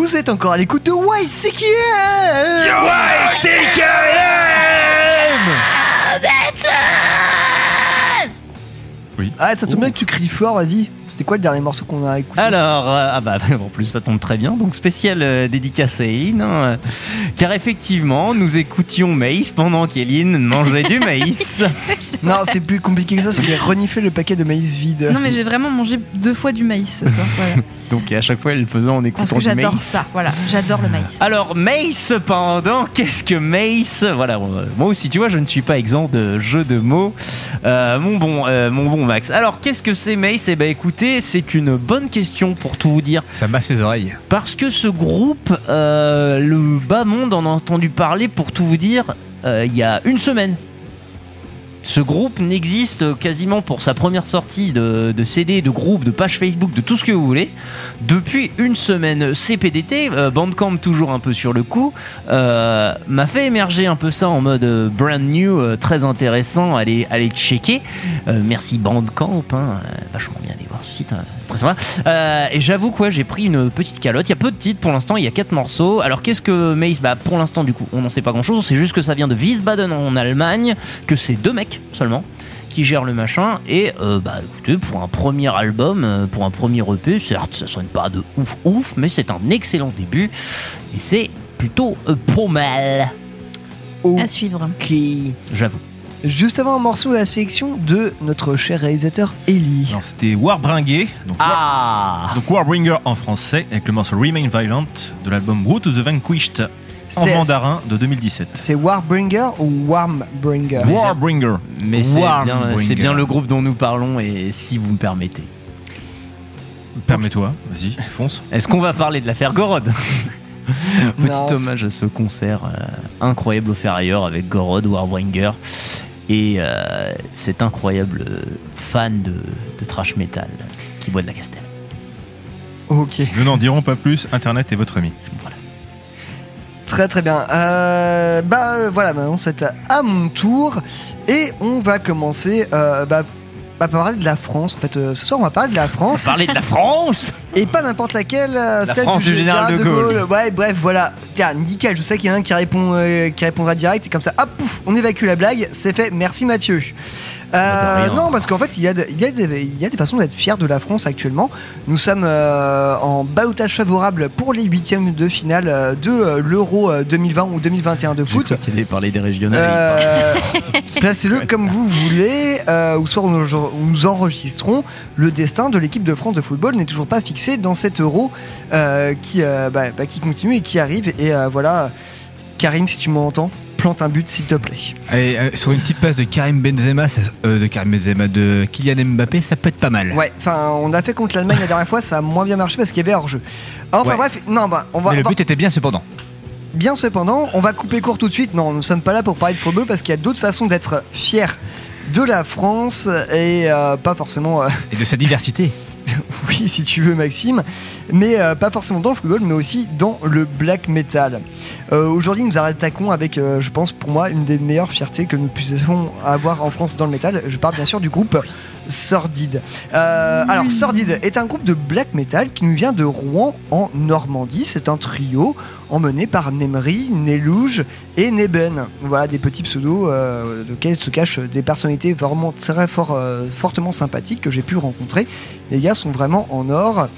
Vous êtes encore à l'écoute de YCKM Oui. Ah, ça tombe bien que tu cries fort, vas-y. C'était quoi le dernier morceau qu'on a écouté Alors, euh, ah bah, [laughs] en plus ça tombe très bien, donc spécial euh, dédicace à Eileen, hein, euh, car effectivement, nous écoutions Maïs pendant qu'Eileen mangeait du maïs. [laughs] Non, c'est plus compliqué que ça, c'est qu'il a reniflé le paquet de maïs vide. Non, mais j'ai vraiment mangé deux fois du maïs ce soir. voilà. [laughs] Donc à chaque fois, elle le faisait en écoutant Parce que du j'adore maïs. ça. Voilà, j'adore le maïs. Alors Mace cependant, qu'est-ce que Mace Voilà, euh, moi aussi tu vois, je ne suis pas exempt de jeux de mots. Euh, mon bon, euh, mon bon Max. Alors qu'est-ce que c'est Mace Eh ben écoutez, c'est une bonne question pour tout vous dire. Ça masse ses oreilles. Parce que ce groupe, euh, le bas monde en a entendu parler pour tout vous dire euh, il y a une semaine. Ce groupe n'existe quasiment pour sa première sortie de, CD, de groupe, de page Facebook, de tout ce que vous voulez, depuis une semaine. CPDT, euh, Bandcamp toujours un peu sur le coup, euh, m'a fait émerger un peu ça en mode euh, brand new, très intéressant, allez, allez checker. Merci Bandcamp, hein, vachement bien aller voir ce site, hein, c'est très sympa. Et j'avoue quoi, j'ai pris une petite calotte. Il y a peu de titres pour l'instant, il y a quatre morceaux. Alors qu'est-ce que Mace Bah pour l'instant du coup, on n'en sait pas grand-chose. C'est juste que ça vient de Wiesbaden en Allemagne, que c'est deux mecs seulement qui gèrent le machin. Et euh, bah écoutez, pour un premier album, euh, pour un premier EP, certes, ça sonne pas de ouf ouf, mais c'est un excellent début et c'est plutôt euh, pas mal. À suivre. Qui, j'avoue. Juste avant un morceau, la sélection de notre cher réalisateur Ellie. Alors c'était Warbringer, donc, Ah donc Warbringer en français, avec le morceau Remain Violent de l'album Road to the Vanquished en C'est- mandarin de 2017. C'est Warbringer ou Warmbringer? Warbringer. Mais c'est bien, Warbringer. c'est bien le groupe dont nous parlons et si vous me permettez. Permets-toi, vas-y, fonce. Est-ce qu'on va parler de l'affaire Gorod? [laughs] Petit Non, hommage à ce concert euh, incroyable offert ailleurs avec Gorod, Warbringer et euh, cet incroyable euh, fan de, de trash metal qui boit de la castelle. Ok, Nous n'en dirons pas plus, Internet est votre ami. Très très bien. Euh, bah euh, voilà, maintenant c'est à mon tour. Et on va commencer. euh, bah, va parler de la France. En fait, euh, ce soir, on va parler de la France. Parler de la France [laughs] Et pas n'importe laquelle, euh, La celle France du général de Gaulle. Ouais, bref, voilà. Tiens, nickel, je sais qu'il y en a un qui, répond, euh, qui répondra direct, et comme ça, hop, pouf, on évacue la blague, c'est fait, merci Mathieu. Euh, non, parce qu'en fait, il y, a de- il, y a des, il y a des façons d'être fier de la France actuellement. Nous sommes euh, en balotage favorable pour les huitièmes de finale euh, de l'Euro euh, 2020 ou 2021 de foot. Il allait parler des régionales. Euh, [laughs] Placez-le comme vous voulez. Euh, ou soit nous, nous enregistrons le destin de l'équipe de France de football n'est toujours pas fixé dans cet euro qui, bah, bah, qui continue et qui arrive. Et voilà, Karim, si tu m'entends, plante un but s'il te plaît. Et, euh, sur une petite passe de Karim Benzema, ça- euh, de Karim Benzema, de Kylian Mbappé, ça peut être pas mal. Ouais, enfin, on a fait contre l'Allemagne la dernière fois, ça a moins bien marché parce qu'il y avait hors-jeu. Enfin Ouais. bref, non, bah, on va. Mais le va- but était bien cependant. Bien cependant, on va couper court tout de suite. Non, nous ne sommes pas là pour parler de football parce qu'il y a d'autres façons d'être fier de la France et euh, pas forcément. Et de sa diversité. [laughs] oui, si tu veux, Maxime, mais euh, pas forcément dans le football, mais aussi dans le black metal. Euh, Aujourd'hui, nous attaquons avec, euh, je pense, pour moi, une des meilleures fiertés que nous puissions avoir en France dans le metal. Je parle bien sûr du groupe Sordide. Euh, alors, Sordide est un groupe de black metal qui nous vient de Rouen en Normandie. C'est un trio emmené par Nemri, Nelouge et Neben. Voilà des petits pseudos euh, desquels se cachent des personnalités vraiment très euh, fortement sympathiques que j'ai pu rencontrer. Les gars sont vraiment en or.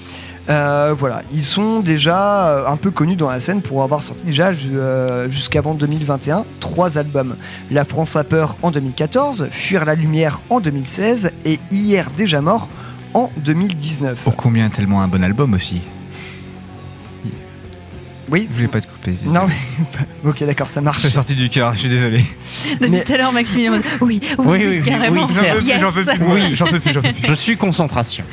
Euh, voilà, ils sont déjà euh, un peu connus dans la scène pour avoir sorti déjà euh, jusqu'avant 2021 trois albums. La France a peur en 2014, Fuir la lumière en 2016 et Hier déjà mort en 2019. Oh combien tellement un bon album aussi? Oui. Je voulais pas te couper. Non mais [laughs] ok d'accord ça marche. C'est sorti du cœur, je suis désolé. Depuis Mais- tout à l'heure, Maxime, il est en mode oui, oui, Oui, oui, oui, carrément. oui. Yes. J'en peux plus, Oui. j'en peux plus, j'en peux plus. [laughs] Je suis concentration.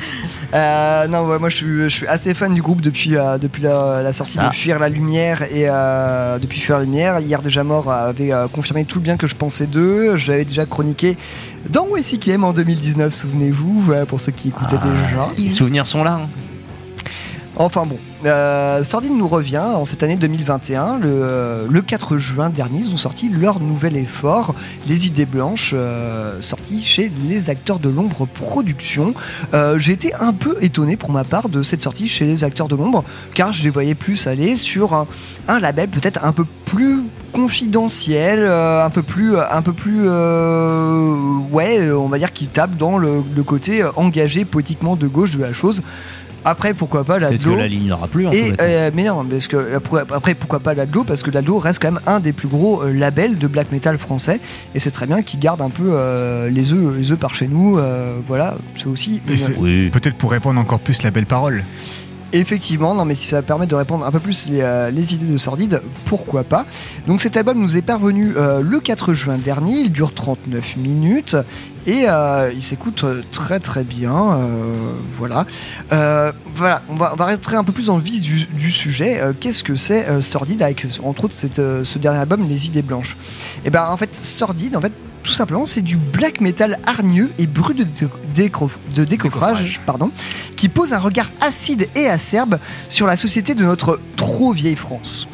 Euh, non, ouais, moi je suis, je suis assez fan du groupe depuis, euh, depuis la, la sortie de Fuir la Lumière et euh, depuis Fuir la Lumière. Hier déjà mort avait euh, confirmé tout le bien que je pensais d'eux. J'avais déjà chroniqué dans WCKM en 2019, souvenez-vous, pour ceux qui écoutaient déjà. Les souvenirs sont là. hein. Enfin bon, euh, Sordide nous revient en cette année 2021. Le, euh, le 4 juin dernier, ils ont sorti leur nouvel effort, Les Idées Blanches, euh, sorti chez les Acteurs de l'Ombre Productions. Euh, J'ai été un peu étonné pour ma part de cette sortie chez les Acteurs de l'Ombre, car je les voyais plus aller sur un, label peut-être un peu plus confidentiel, euh, un peu plus, un euh, ouais, euh, on va dire qui tape dans le, côté euh, engagé poétiquement de gauche de la chose. Après, pourquoi pas la Peut-être que la ligne n'aura plus. hein, et, euh, mais non, parce que après, après, pourquoi pas l'Adlo Parce que l'Adlo reste quand même un des plus gros euh, labels de black metal français, et c'est très bien qu'il garde un peu euh, les œufs, les œufs par chez nous. euh, voilà, c'est aussi. Peut-être pour répondre encore plus la belle parole. Effectivement, non, mais si ça permet de répondre un peu plus les, euh, idées de Sordide, pourquoi pas. Donc cet album nous est parvenu euh, le 4 juin dernier, il dure 39 minutes et euh, il s'écoute très très bien. voilà. Voilà, on va, rentrer un peu plus en vif du, sujet. Qu'est-ce que c'est Sordide avec entre autres ce dernier album, Les Idées Blanches? Et ben en fait, Sordide, en fait, tout simplement, c'est du black metal hargneux et brut de, de décoffrage, pardon, qui pose un regard acide et acerbe sur la société de notre trop vieille France.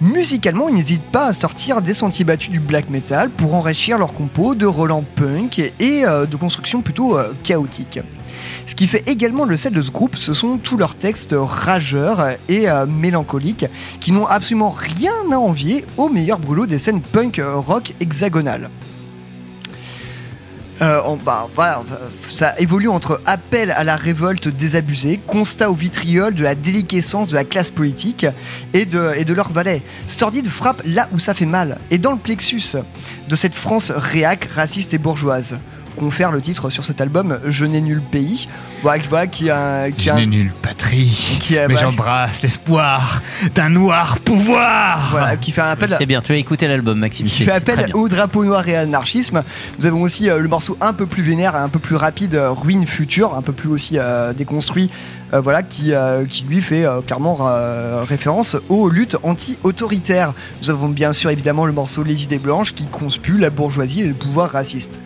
Musicalement, ils n'hésitent pas à sortir des sentiers battus du black metal pour enrichir leurs compos de relents punk et euh, de construction plutôt euh, chaotique. Ce qui fait également le sel de ce groupe, ce sont tous leurs textes rageurs et euh, mélancoliques qui n'ont absolument rien à envier au meilleur boulot des scènes punk euh, rock hexagonales. Euh, bah, ça évolue entre appel à la révolte désabusée, constat au vitriol de la déliquescence de la classe politique et de, et de leurs valets. Sordide frappe là où ça fait mal, et dans le plexus de cette France réac, raciste et bourgeoise. Confère le titre sur cet album Je n'ai nul pays, voilà, qui- voilà, qui a, qui Je n'ai nulle patrie, qui a- mais bah, j'embrasse l'espoir d'un noir pouvoir. voilà, qui fait un appel C'est bien, tu as écouté l'album, Maxime. qui fait appel au drapeau noir et à l'anarchisme. Nous avons aussi euh, le morceau un peu plus vénère, un peu plus rapide, euh, Ruine Future, un peu plus aussi euh, déconstruit, euh, voilà, qui, euh, qui lui fait euh, clairement euh, référence aux luttes anti-autoritaires. Nous avons bien sûr évidemment le morceau Les idées blanches qui conspue la bourgeoisie et le pouvoir raciste.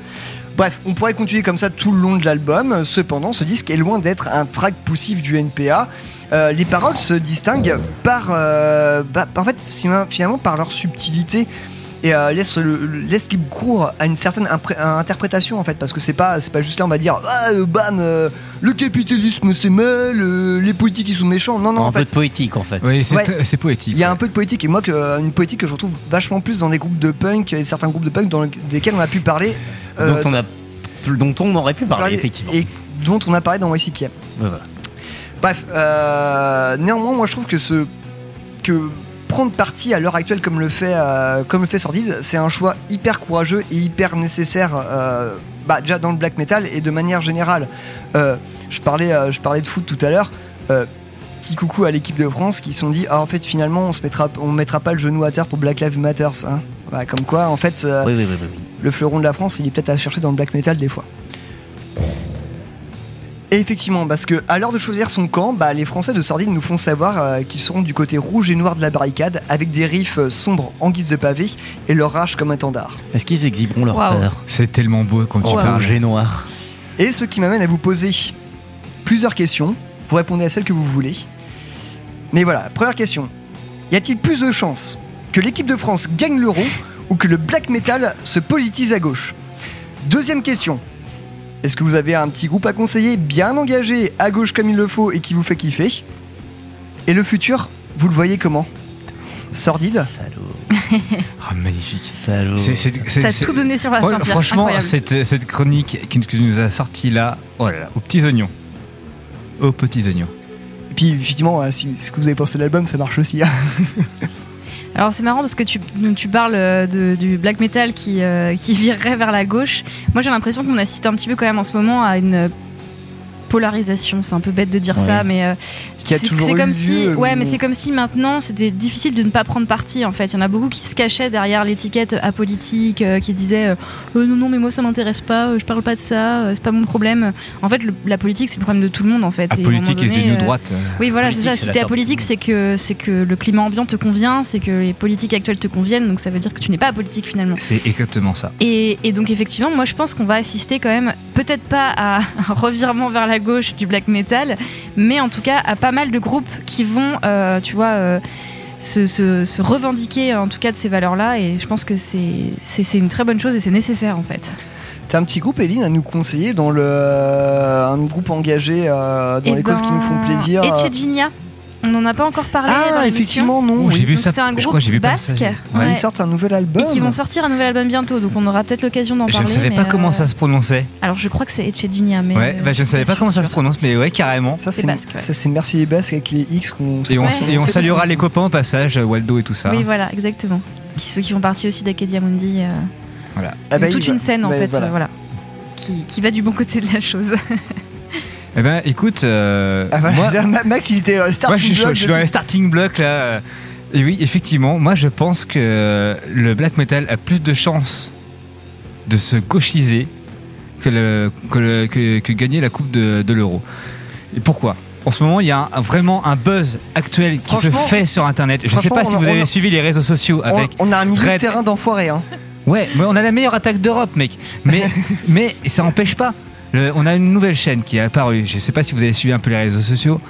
Bref, on pourrait continuer comme ça tout le long de l'album. Cependant, ce disque est loin d'être un track poussif du NPA. Euh, les paroles se distinguent par, euh, bah, en fait, finalement par leur subtilité et euh, laisse, le, le- laisse libre cours à une certaine interprétation en fait parce que c'est pas c'est pas juste là on va dire ah euh, bam euh, le capitalisme c'est mal euh, les politiques ils sont méchants non non un en peu fait de poétique en fait. Oui, c'est Ouais. c'est poétique. il y a un peu de poétique et moi que, une poétique que je retrouve vachement plus dans les groupes de punk et certains groupes de punk dans le- desquels on a pu parler dont, on a, dont on aurait pu parler, parler- effectivement. et dont on a parlé dans YCK. Ouais, voilà. Bref, euh, néanmoins, moi je trouve que ce que prendre parti à l'heure actuelle comme le fait euh, comme le fait Sordide, c'est un choix hyper courageux et hyper nécessaire. euh, bah, déjà dans le black metal et de manière générale. Euh, je parlais euh, je parlais de foot tout à l'heure. Euh, Petit coucou à l'équipe de France qui se sont dit ah en fait finalement on se mettra on mettra pas le genou à terre pour Black Lives Matter hein. Bah, comme quoi en fait euh, oui, oui, oui. Le fleuron de la France, il est peut-être à chercher dans le black metal des fois. Et effectivement, parce que à l'heure de choisir son camp, bah, les Français de Sordide nous font savoir euh, qu'ils seront du côté rouge et noir de la barricade, avec des riffs euh, sombres en guise de pavé et leur rage comme un tendard. Est-ce qu'ils exhiberont leur peur? C'est tellement beau quand tu parles. rouge et noir Et ce qui m'amène à vous poser plusieurs questions. Vous répondez à celles que vous voulez. Mais voilà, première question. Y a-t-il plus de chances que l'équipe de France gagne l'euro ou que le black metal se politise à gauche Deuxième question. Est-ce que vous avez un petit groupe à conseiller bien engagé à gauche comme il le faut et qui vous fait kiffer? Et le futur, vous le voyez comment? Sordide Salaud. [laughs] Ah, magnifique. Salaud. C'est- c'est- c'est- T'as c'est- tout donné sur la Pierre. franchement, cette, cette chronique qui que tu nous a sorti là, oh là là, aux petits oignons. Aux petits oignons. Et puis effectivement, euh, si ce que vous avez pensé de l'album, ça marche aussi. hein. [laughs] Alors c'est marrant parce que tu, tu parles euh, du black metal qui, euh, qui [laughs] virerait vers la gauche. Moi j'ai l'impression qu'on assiste un petit peu quand même en ce moment à une polarisation. C'est un peu bête de dire Ouais. ça, mais euh, c'est comme si, ouais, mais c'est comme si maintenant c'était difficile de ne pas prendre parti. En fait, il y en a beaucoup qui se cachaient derrière l'étiquette apolitique, euh, qui disaient euh, non non mais moi ça m'intéresse pas, je parle pas de ça, c'est pas mon problème. En fait, le- la politique c'est le problème de tout le monde en fait. Et Apolitique moment et donné, euh, droite. Oui, voilà, c'est ça. Si t'es apolitique, c'est que, c'est que le climat ambiant te convient, c'est que les politiques actuelles te conviennent, donc ça veut dire que tu n'es pas apolitique finalement. C'est exactement ça. Et, et donc effectivement, moi je pense qu'on va assister quand même, peut-être pas à [laughs] un revirement vers la gauche du black metal, mais en tout cas à pas mal de groupes qui vont, euh, tu vois, euh, se, se- se revendiquer en tout cas de ces valeurs-là, et je pense que c'est, une très bonne chose et c'est nécessaire en fait. T'as un petit groupe, Eline, à nous conseiller dans le un groupe engagé euh, dans Et les causes qui nous font plaisir. Et euh, on n'en a pas encore parlé. Ah, dans effectivement, non. Oh, j'ai vu ça. C'est un je groupe j'ai vu basque. passer. Ouais, Ouais. Ils sortent un nouvel album. Et qui vont sortir un nouvel album bientôt, donc on aura peut-être l'occasion d'en Je parler. ne savais pas comment euh, ça se prononçait. Alors je crois que c'est Echedinia, mais. Ouais, euh, bah, je ne savais pas comment ça se prononce, mais ouais, carrément. Ça, C'est basque, ouais. ça, c'est Merci les Basques avec les X qu'on Et on, Ouais. et on saluera les copains au passage, Waldo et tout ça. Oui, voilà, exactement. Qui, ceux qui font partie aussi d'Acadia Mundi. euh, Voilà. Ah bah, toute va- une scène en bah, fait, voilà. euh, voilà. Qui, qui va du bon côté de la chose. [laughs] Eh ben, écoute, euh, Ah, voilà. moi, [laughs] Ma- Max, il était euh, Moi, starting je, suis- je block suis dans les starting blocks là. Et oui, effectivement, moi je pense que le black metal a plus de chances de se gauchiser que, le, que, le- que- que gagner la Coupe de, de l'Euro. Et pourquoi? En ce moment, il y a un- vraiment un buzz actuel qui se fait sur Internet. Je ne sais pas si vous avez a- suivi les réseaux sociaux On, avec. on a un milieu de terrain d'enfoiré. Hein. Ouais, mais on a la meilleure attaque d'Europe, mec. Mais, [laughs] mais ça n'empêche pas. Le- on a une nouvelle chaîne qui est apparue. Je ne sais pas si vous avez suivi un peu les réseaux sociaux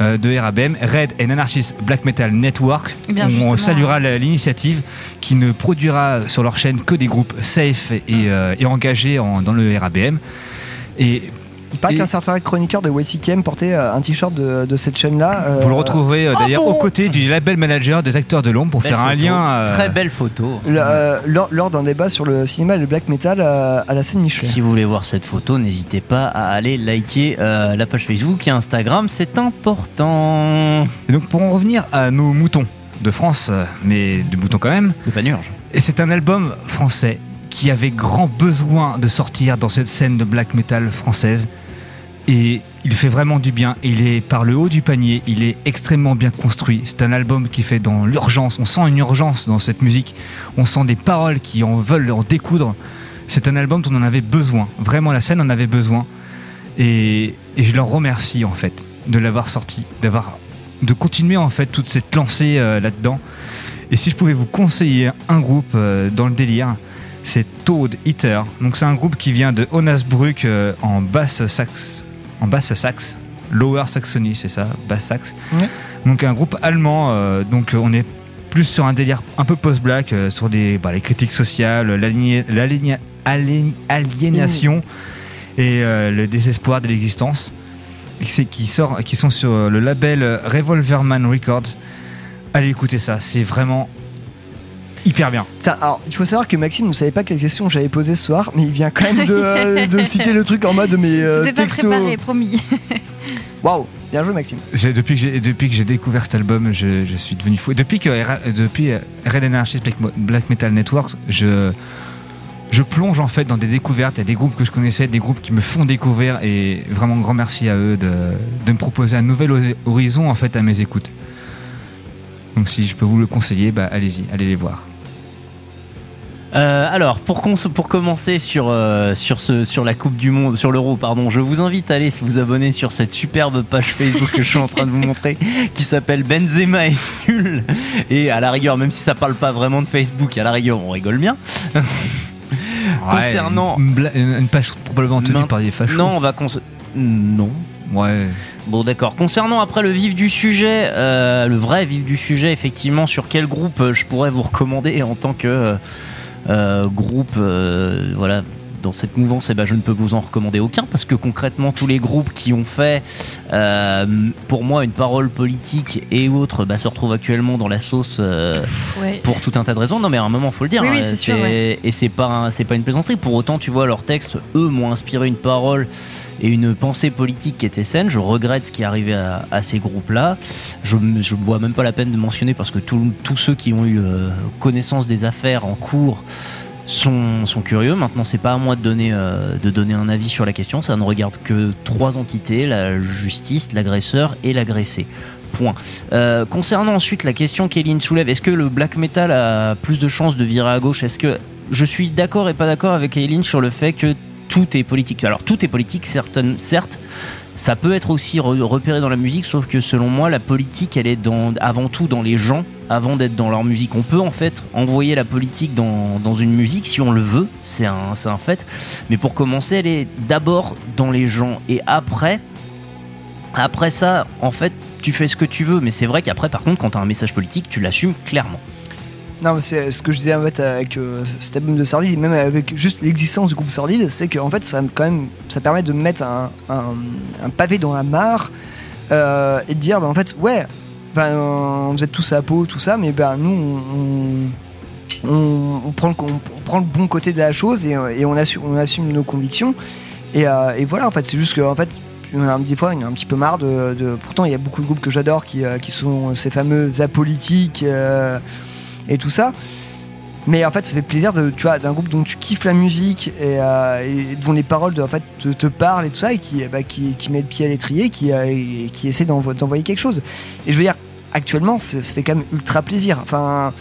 euh, de RABM, Red and Anarchist Black Metal Network. Eh on saluera l'initiative qui ne produira sur leur chaîne que des groupes safe et, euh, et engagés en- dans le RABM. Et Il paraît qu'un certain chroniqueur de YCKM portait euh, un t-shirt de, de cette chaîne-là. euh, vous le retrouverez euh, oh d'ailleurs bon aux côtés du label manager des acteurs de l'ombre pour Belle faire un lien. euh, Très belle photo. le- euh, lors, lors d'un débat sur le cinéma et le black metal euh, à la scène Michelet. Si vous voulez voir cette photo, n'hésitez pas à aller liker euh, la page Facebook et Instagram, c'est important. Et donc pour en revenir à nos moutons de France, mais de moutons quand même. De Panurge. Et c'est un album français qui avait grand besoin de sortir dans cette scène de black metal française. Et il fait vraiment du bien. Il est par le haut du panier, il est extrêmement bien construit. C'est un album qui fait dans l'urgence. On sent une urgence dans cette musique. On sent des paroles qui en veulent en découdre. C'est un album dont on en avait besoin. Vraiment, la scène en avait besoin. Et, je leur remercie en fait de l'avoir sorti, d'avoir de continuer en fait toute cette lancée euh, là-dedans. Et si je pouvais vous conseiller un groupe euh, dans le délire, c'est Toad Eater. Donc c'est un groupe qui vient de Onasbruck euh, en basse saxe, en basse saxe, Lower Saxony, c'est ça, basse saxe. Ouais. Donc un groupe allemand. euh, donc on est plus sur un délire un peu post-black, euh, sur des, bah, les critiques sociales, l'aligné- l'aligné- alien- aliénation et le désespoir de l'existence. Qui sort, qui sont sur le label Revolverman Records. Allez écouter ça, c'est vraiment hyper bien. Alors, il faut savoir que Maxime ne savait pas quelle question j'avais posée ce soir, mais il vient quand même de, [laughs] euh, de citer le truc en mode mais euh, C'était pas texto. préparé, promis. [laughs] Waouh, bien joué Maxime. J'ai- Depuis que j'ai depuis que j'ai découvert cet album, je, je suis devenu fou. Et Depuis que R- depuis euh, Red Anarchist Black, Mo- Black Metal Network, je je plonge en fait dans des découvertes. Il y a des groupes que je connaissais, des groupes qui me font découvrir, et vraiment grand merci à eux de, de me proposer un nouvel horizon en fait à mes écoutes. Donc si je peux vous le conseiller, bah allez-y, allez les voir. Euh, alors, pour, pour commencer sur, euh, sur, ce, sur la Coupe du Monde, sur l'Euro, pardon, je vous invite à aller vous abonner sur cette superbe page Facebook que je suis en train de vous montrer, [laughs] qui s'appelle Benzema est nul. Et à la rigueur, même si ça parle pas vraiment de Facebook, à la rigueur, on rigole bien. [laughs] Concernant. une, page probablement tenue par des fachos. Non, on va cons- Non. Ouais. Bon, d'accord. Concernant après le vif du sujet, euh, le vrai vif du sujet, effectivement, sur quel groupe euh, je pourrais vous recommander en tant que euh, euh, groupe, euh, voilà. Dans cette mouvance, eh ben, je ne peux vous en recommander aucun parce que concrètement, tous les groupes qui ont fait, euh, pour moi, une parole politique et autres, bah, se retrouvent actuellement dans la sauce euh, Ouais. pour tout un tas de raisons. Non, mais à un moment, faut le dire. Oui, oui, hein, c'est sûr, ouais. Et c'est pas, un- pas une plaisanterie. Pour autant, tu vois, leurs textes, eux, m'ont inspiré une parole et une pensée politique qui était saine. Je regrette ce qui est arrivé à, ces groupes-là. Je ne vois même pas la peine de mentionner parce que tous ceux qui ont eu euh, connaissance des affaires en cours sont, curieux. Maintenant, c'est pas à moi de donner, euh, de donner un avis sur la question. Ça ne regarde que trois entités la justice, l'agresseur et l'agressé. Point. Euh, concernant ensuite la question qu'Eline soulève, est-ce que le black metal a plus de chances de virer à gauche? Est-ce que je suis d'accord et pas d'accord avec Eileen sur le fait que tout est politique Alors tout est politique, certaines, certes. Ça peut être aussi re- repéré dans la musique, sauf que selon moi, la politique, elle est avant tout dans les gens, avant d'être dans leur musique. On peut en fait envoyer la politique dans, une musique si on le veut, c'est un, un fait. Mais pour commencer, elle est d'abord dans les gens. Et après, après ça, en fait, tu fais ce que tu veux. Mais c'est vrai qu'après, par contre, quand tu as un message politique, tu l'assumes clairement. Non, mais c'est ce que je disais en fait avec euh, cet album de Sordid, même avec juste l'existence du groupe Sordid, c'est qu'en fait ça quand même ça permet de mettre un, pavé dans la mare euh, et de dire bah, en fait ouais, ben, euh, vous êtes tous à peau tout ça, mais ben nous on, prend le, bon côté de la chose et, euh, on, assume, nos convictions. Et, voilà en fait c'est juste que en fait des fois, il y a un petit peu marre de, Pourtant, il y a beaucoup de groupes que j'adore qui, sont ces fameux apolitiques et tout ça. Mais en fait, ça fait plaisir de, tu vois, d'un groupe dont tu kiffes la musique et, euh, dont les paroles de, en fait, te, parlent et tout ça, et qui, bah, qui, met le pied à l'étrier, qui, euh, qui essaie d'envo- d'envoyer quelque chose. Et je veux dire, actuellement, ça fait quand même ultra plaisir. Enfin,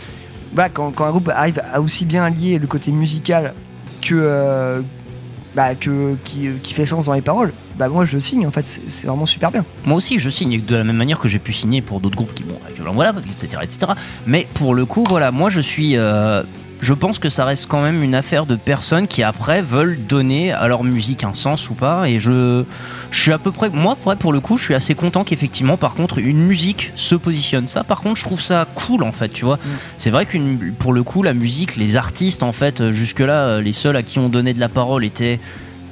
voilà, quand, quand un groupe arrive à aussi bien allier le côté musical que, euh, bah, que qui, qui fait sens dans les paroles, bah moi je signe. En fait, c'est vraiment super bien. Moi aussi, je signe de la même manière que j'ai pu signer pour d'autres groupes qui, bon, voilà, etc., etc. Mais pour le coup, voilà, moi je suis. euh, je pense que ça reste quand même une affaire de personnes qui après veulent donner à leur musique un sens ou pas. Et je, je suis à peu près. Moi, pour le coup, je suis assez content qu'effectivement, par contre, une musique se positionne. Ça, par contre, je trouve ça cool en fait, tu vois. C'est vrai qu'une, pour le coup, la musique, les artistes, en fait, euh, jusque-là, euh, les seuls à qui on donnait de la parole étaient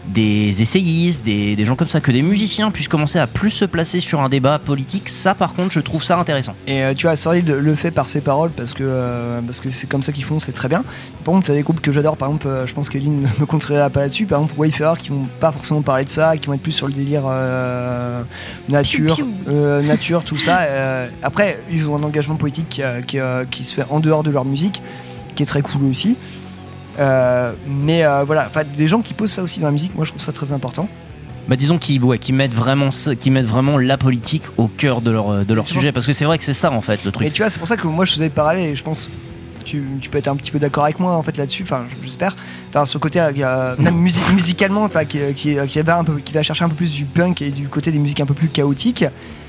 des essayistes, des, des gens comme ça, que des musiciens puissent commencer à plus se placer sur un débat politique. Ça, par contre, je trouve ça intéressant. Et euh, tu vois, Sordid le fait par ses paroles parce que euh, parce que c'est comme ça qu'ils font, c'est très bien. Par contre, t'as des groupes que j'adore, par exemple, euh, je pense qu'Eline [laughs] me contrerait pas là-dessus. Par exemple, Wayfarer qui vont pas forcément parler de ça, qui vont être plus sur le délire euh, nature, Piou, euh, nature, tout ça. [laughs] Euh, après, ils ont un engagement politique qui, qui, qui se fait en dehors de leur musique, qui est très cool aussi. Euh, mais euh, voilà, des gens qui posent ça aussi dans la musique, moi je trouve ça très important. Bah disons qu'ils ouais, mettent vraiment qu'ils mettent vraiment la politique au cœur de leur de leur sujet parce que c'est vrai que c'est ça en fait le Et truc. tu vois, c'est pour ça que moi je faisais et je pense tu, tu peux être un petit peu d'accord avec moi en fait là-dessus, enfin j'espère. Enfin ce côté euh, même [laughs] musi- musicalement qui, qui, qui va un peu qui va chercher un peu plus du punk et du côté des musiques un peu plus chaotiques.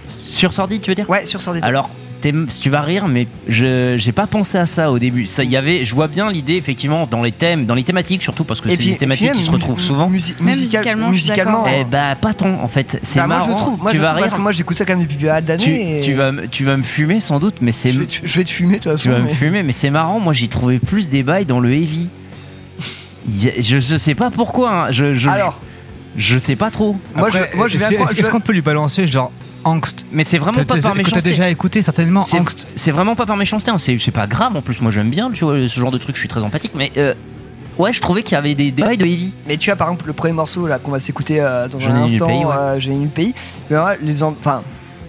Sur Sordid, tu veux dire? Ouais, sur Sordid. Alors c'était, tu vas rire, mais je j'ai pas pensé à ça au début. Ça, y avait, je vois bien l'idée effectivement dans les thèmes, dans les thématiques surtout parce que c'est des thématiques puis qui se retrouvent souvent. Même musical- musicalement, je suis musicalement. Eh bah pas tant en fait. C'est bah, moi marrant. je trouve, moi tu je vas trouve parce rire. que moi j'écoute ça quand même depuis pas mal tu, d'années. et- tu vas me- tu vas me fumer sans doute, mais c'est je vais, te- je vais te fumer de toute façon. tu vas me fumer, mais c'est marrant. Moi j'y trouvais plus des bails dans le heavy. Je, je sais pas pourquoi. hein. Je, je, Alors, je sais pas trop. moi Après, je, moi je vais est-ce qu'on peut lui balancer genre angst Mais c'est vraiment pas par que T'as méchanceté. déjà écouté certainement C'est- angst. C'est vraiment pas par méchanceté, hein. c'est pas grave en plus, moi j'aime bien tu vois, ce genre de truc, je suis très empathique, mais euh, ouais, je trouvais qu'il y avait des des bails de heavy. Mais tu vois, par exemple, le premier morceau là qu'on va s'écouter euh, dans Je un n'ai instant, pays, ouais. euh, J'ai ni le pays. Mais ouais, les en- enfin,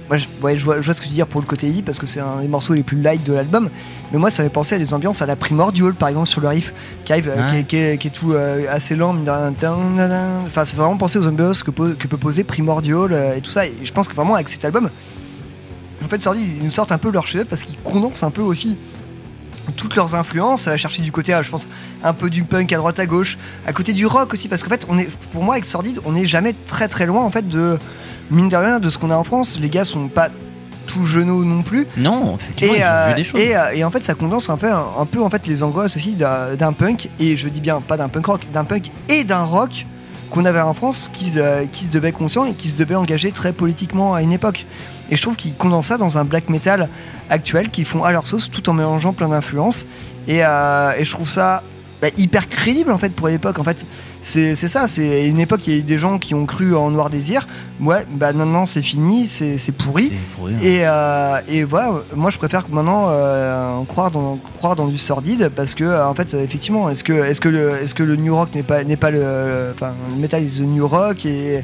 moi, je, ouais, je vois, je vois ce que tu veux dire pour le côté indie parce que c'est un des morceaux les plus light de l'album. Mais moi, ça fait penser à des ambiances à la Primordial, par exemple, sur le riff qui arrive, euh, qui, est, qui est- qui est tout euh, assez lent. Enfin, ça fait vraiment penser aux ambiances que, pose- que peut poser Primordial euh, et tout ça. Et je pense que vraiment avec cet album, en fait, Sordi, ils nous sortent un peu leur chef parce qu'ils condensent un peu aussi toutes leurs influences, va chercher du côté, je pense, un peu du punk à droite à gauche, à côté du rock aussi, parce qu'en fait, on est, pour moi, avec Sordide, on n'est jamais très très loin en fait de mine de rien de ce qu'on a en France. Les gars sont pas tout genoux non plus. Non, effectivement, Et, ils ont euh, vu des choses. et, euh, et en fait, ça condense un peu, un, peu en fait les angoisses aussi d'un punk, et je dis bien pas d'un punk rock, d'un punk et d'un rock qu'on avait en France qui se, qui se devait conscient et qui se devait engager très politiquement à une époque. Et je trouve qu'ils condensent ça dans un black metal actuel qu'ils font à leur sauce tout en mélangeant plein d'influences. Et, euh, et je trouve ça bah, hyper crédible en fait pour l'époque. En fait, c'est c'est ça. C'est une époque. Il y a eu des gens qui ont cru en Noir Désir. Ouais, bah maintenant c'est fini, c'est c'est pourri. pourri. Et, euh, et voilà, moi je préfère maintenant euh, croire dans croire dans du sordide parce que euh, en fait effectivement est-ce que est-ce que le est-ce que le new rock n'est pas n'est pas le enfin le metal is the new rock et,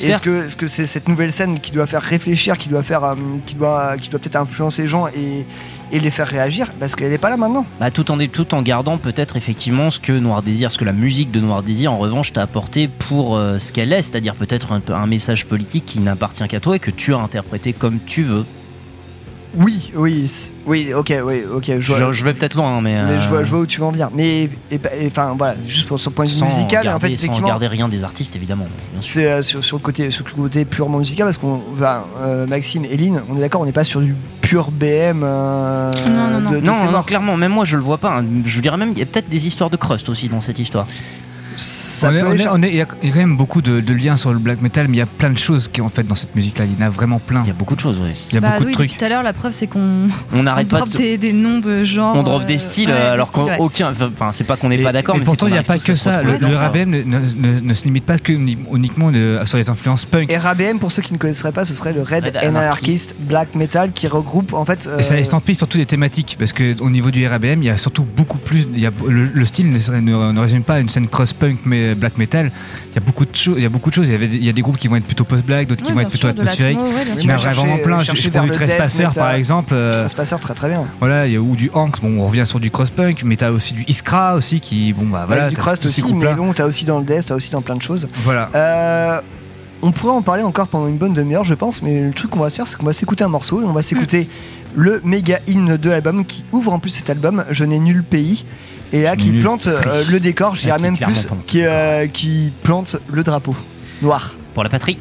et est-ce que est-ce que c'est cette nouvelle scène qui doit faire réfléchir, qui doit faire qui doit qui doit peut-être influencer les gens et et les faire réagir parce qu'elle est pas là maintenant. Bah, tout, en, gardant peut-être effectivement ce que Noir Désir, ce que la musique de Noir Désir en revanche t'a apporté pour euh, ce qu'elle est, c'est-à-dire peut-être un, peu un message politique qui n'appartient qu'à toi et que tu as interprété comme tu veux. Oui, oui, oui, ok, oui, ok. Je, Je, vois- je vais peut-être loin, mais. mais je, vois, euh, je vois où tu veux en venir. Mais enfin voilà, juste pour son point de vue sans musical, garder, en fait sans effectivement. garder rien des artistes évidemment. C'est euh, sur, sur le côté sur le côté purement musical parce qu'on va euh, Maxime et Lynn, on est d'accord, on n'est pas sur du pur BM euh, non, non, non. de, de non, ces non, morts. clairement, même moi je le vois pas. hein. Je dirais même qu'il y a peut-être des histoires de crust aussi dans cette histoire. Ça On est- peut on est- échapper. on est- Il y a il y a quand même beaucoup de, de liens sur le black metal, mais il y a plein de choses qui en fait dans cette musique-là. Il y en a vraiment plein. Il y a beaucoup de choses, oui. Il y a Bah beaucoup oui, de trucs. tout à l'heure, la preuve, c'est qu'on On n'arrête pas drop de- des, des noms de genre. On drop euh, des styles ouais, euh, des alors styles, ouais. qu'aucun. Enfin, c'est pas qu'on n'est pas d'accord, mais pourtant, il n'y a pas que ça. Le, le RABM ne, ne- ne se limite pas que uni- uniquement de- sur les influences punk. Et RABM, pour ceux qui ne connaisseraient pas, ce serait le Red, Red Anarchist Black Metal qui regroupe en fait. euh, Et ça estampille surtout des thématiques, parce qu'au niveau du RABM, il y a surtout beaucoup plus. Il y a, le, le style ne- ne résume pas à une scène cross-punk mais black metal. Il y a beaucoup de choses. Il y a beaucoup de choses. Il y, avait des, il y a des groupes qui vont être plutôt post-black, d'autres qui vont être plutôt atmosphériques. Il y en a vraiment plein. Je, chercher je prends du Trespasser par exemple. euh, Trespasser, très très bien. Voilà, il y a ou du Hank, bon, on revient sur du cross-punk, mais t'as aussi du Iskra aussi qui, bon, bah voilà. Bah, du ces aussi, mais bon, t'as aussi dans le death, t'as aussi dans plein de choses. Voilà. Euh, on pourrait en parler encore pendant une bonne demi-heure, je pense, mais le truc qu'on va se faire, c'est qu'on va s'écouter un morceau et on va s'écouter le méga hymne de l'album qui ouvre en plus cet album, Je n'ai nul pays. Et là, qui plante euh, le décor, je dirais qui même plus, qui, euh, qui plante le drapeau noir. Pour la patrie.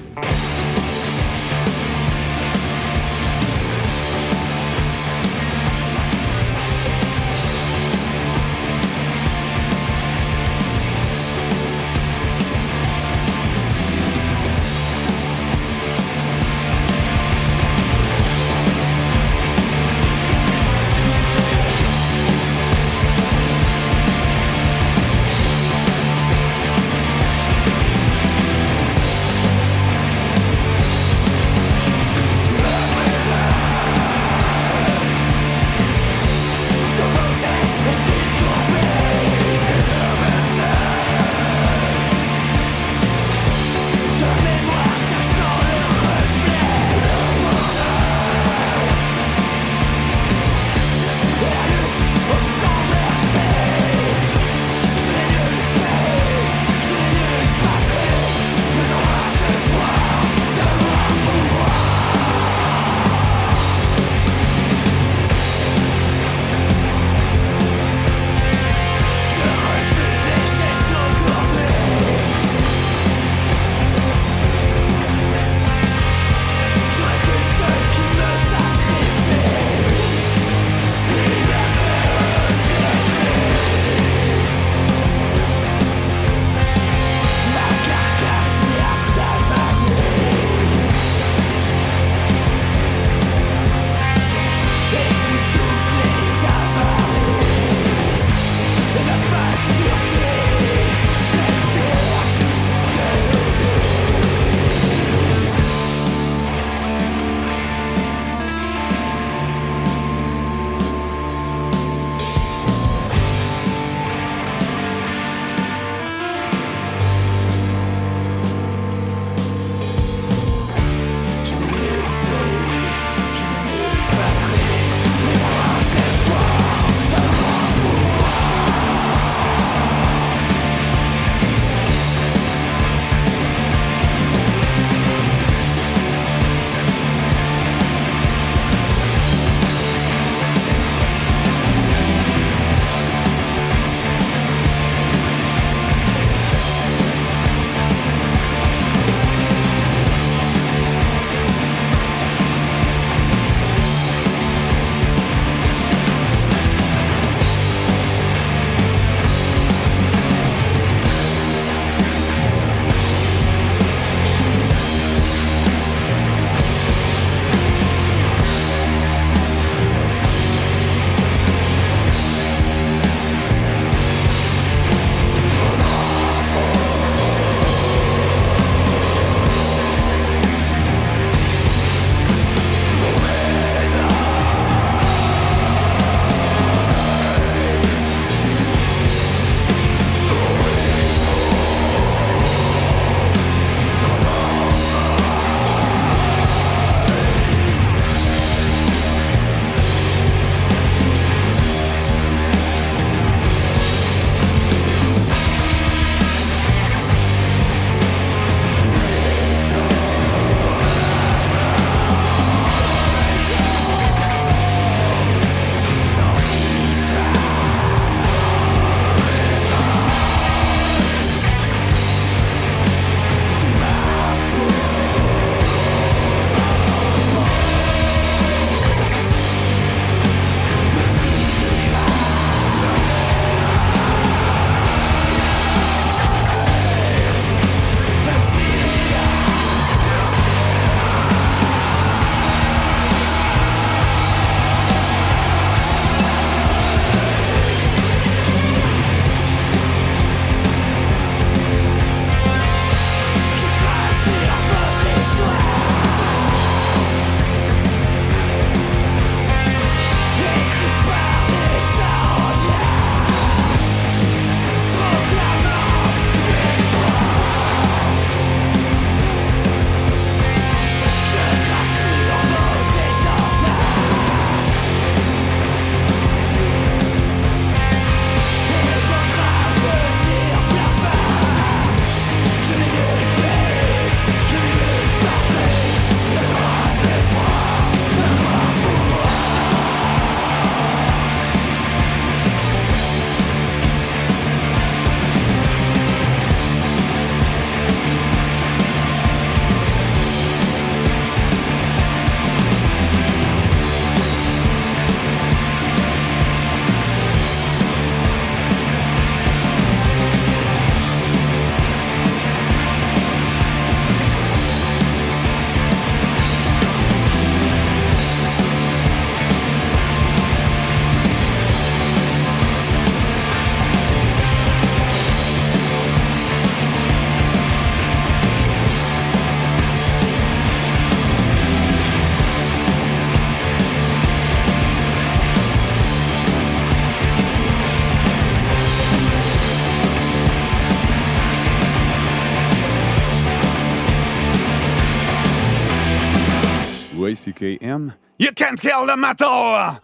You can't kill the metal!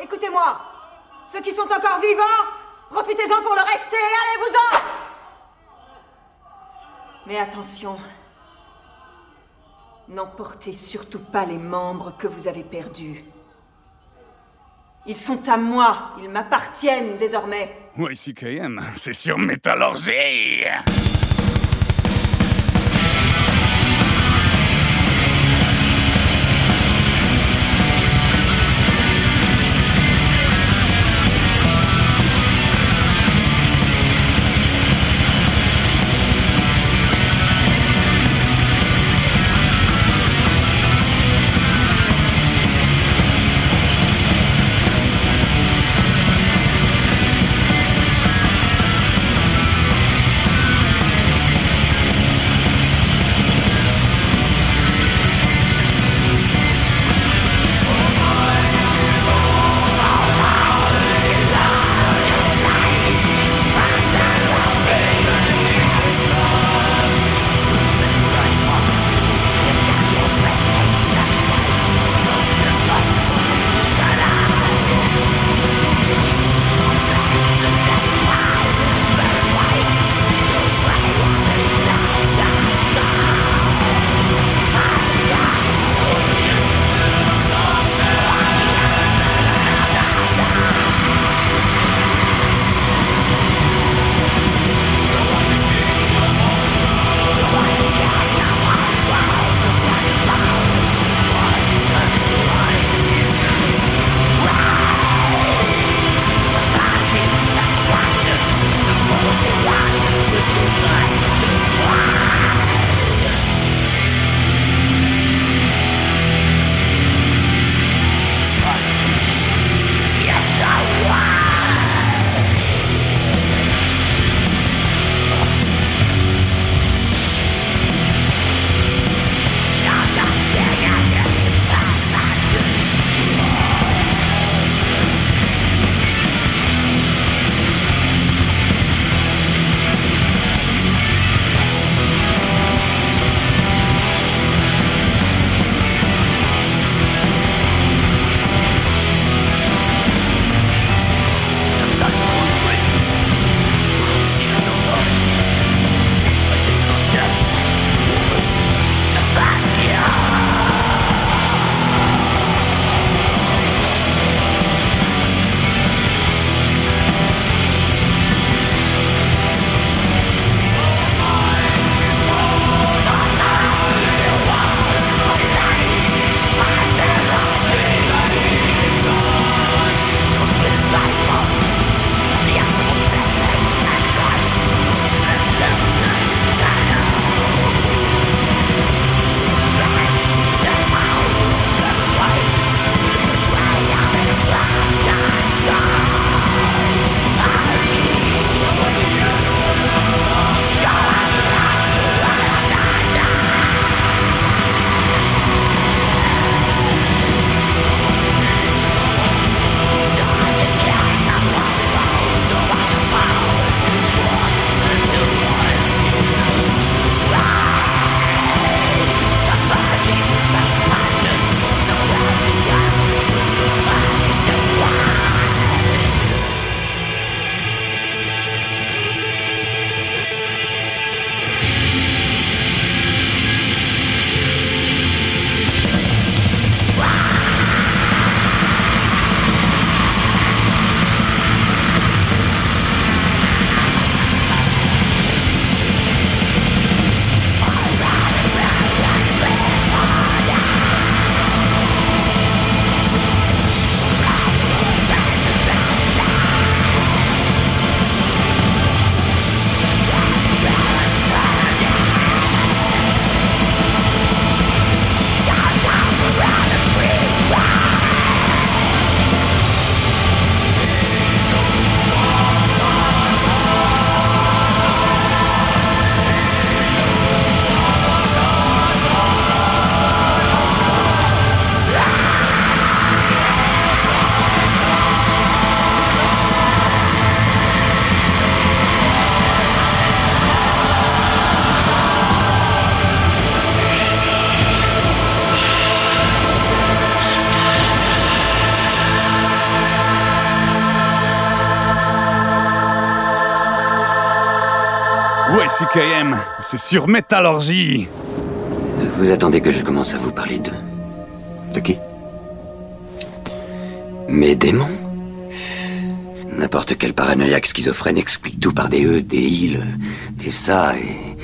Écoutez-moi Ceux qui sont encore vivants, profitez-en pour le rester, allez-vous-en Mais attention, n'emportez surtout pas les membres que vous avez perdus. Ils sont à moi, ils m'appartiennent désormais. YCKM, c'est sur Métallurgie! C'est sur Métallurgie. Vous attendez que je commence à vous parler d'eux De qui? Mes démons N'importe quel paranoïaque schizophrène explique tout par des E, des il, des ça, et.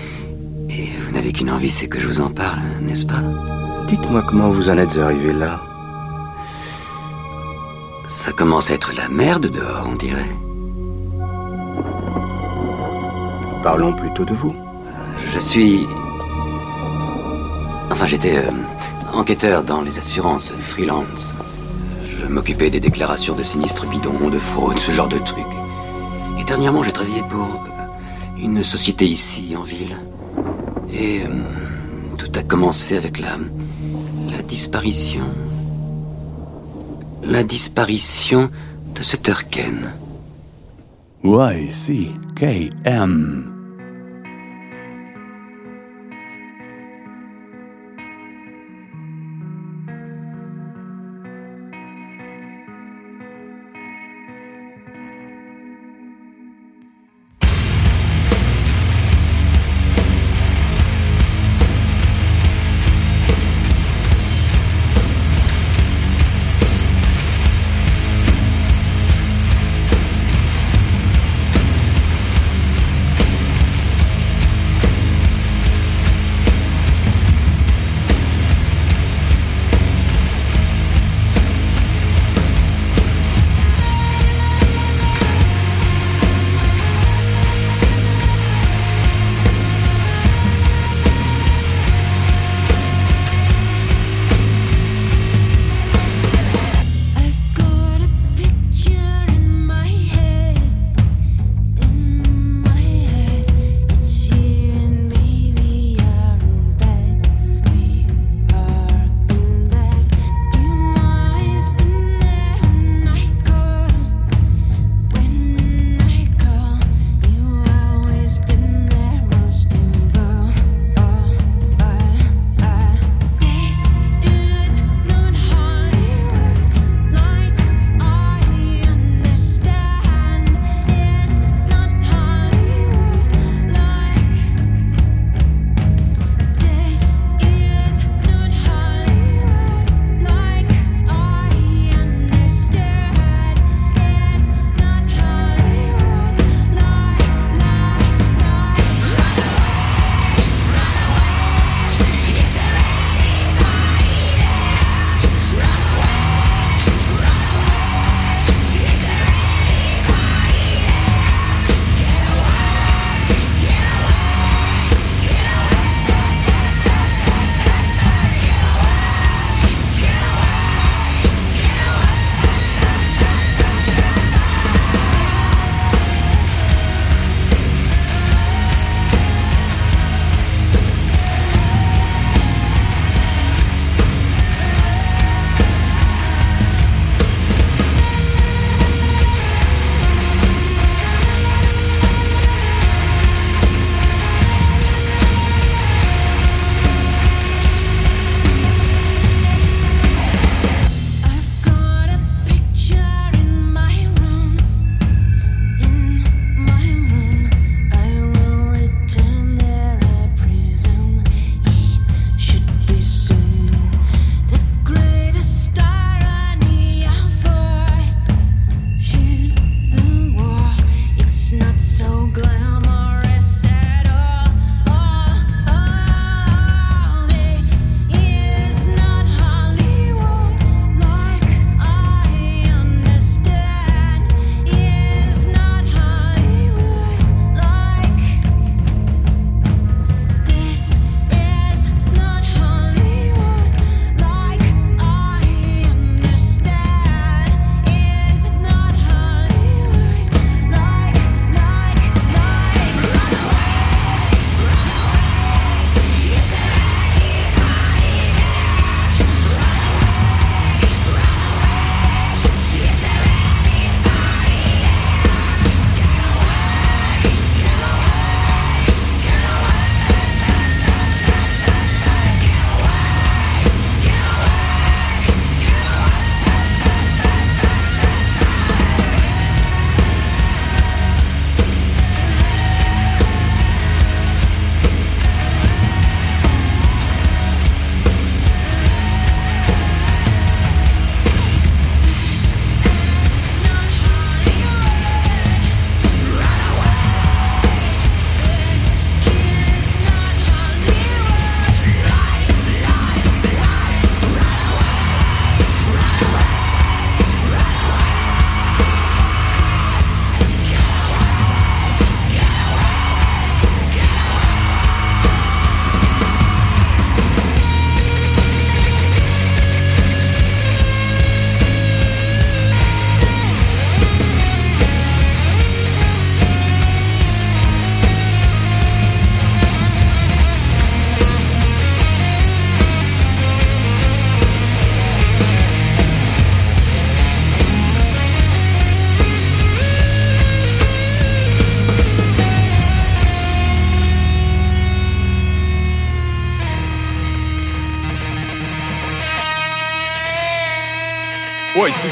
Et vous n'avez qu'une envie, c'est que je vous en parle, n'est-ce pas? Dites-moi comment vous en êtes arrivé là. Ça commence à être la merde dehors, on dirait. Parlons plutôt de vous. Je suis. Enfin, j'étais euh, enquêteur dans les assurances, freelance. Je m'occupais des déclarations de sinistres bidons, de fraude, ce genre de trucs. Et dernièrement, j'ai travaillé pour euh, une société ici, en ville. Et euh, tout a commencé avec la. la disparition. La disparition de ce Turken. Ouais, si, KM.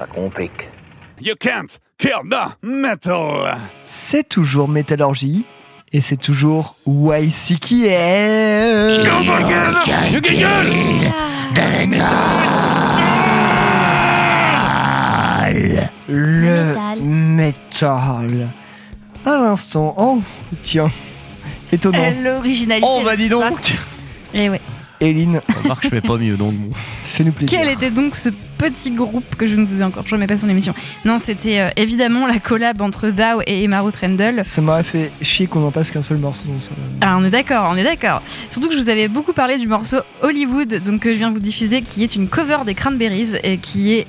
Ça complique. You can't kill the metal. C'est toujours Métallurgie et c'est toujours YC qui est. Le métal. À l'instant. Oh, tiens. Étonnant. L'originalité. Oh, bah dis donc Eh ouais. Eline, Remarque, je fais pas mieux donc fais-nous plaisir. Quel était donc ce petit groupe que je ne vous ai encore jamais pas son émission Non, c'était euh, évidemment la collab entre Dow et Emma Trendle. Ça m'aurait fait chier qu'on en passe qu'un seul morceau. Ça. Ah, on est d'accord, on est d'accord. Surtout que je vous avais beaucoup parlé du morceau Hollywood, donc que je viens de vous diffuser, qui est une cover des Cranberries et qui est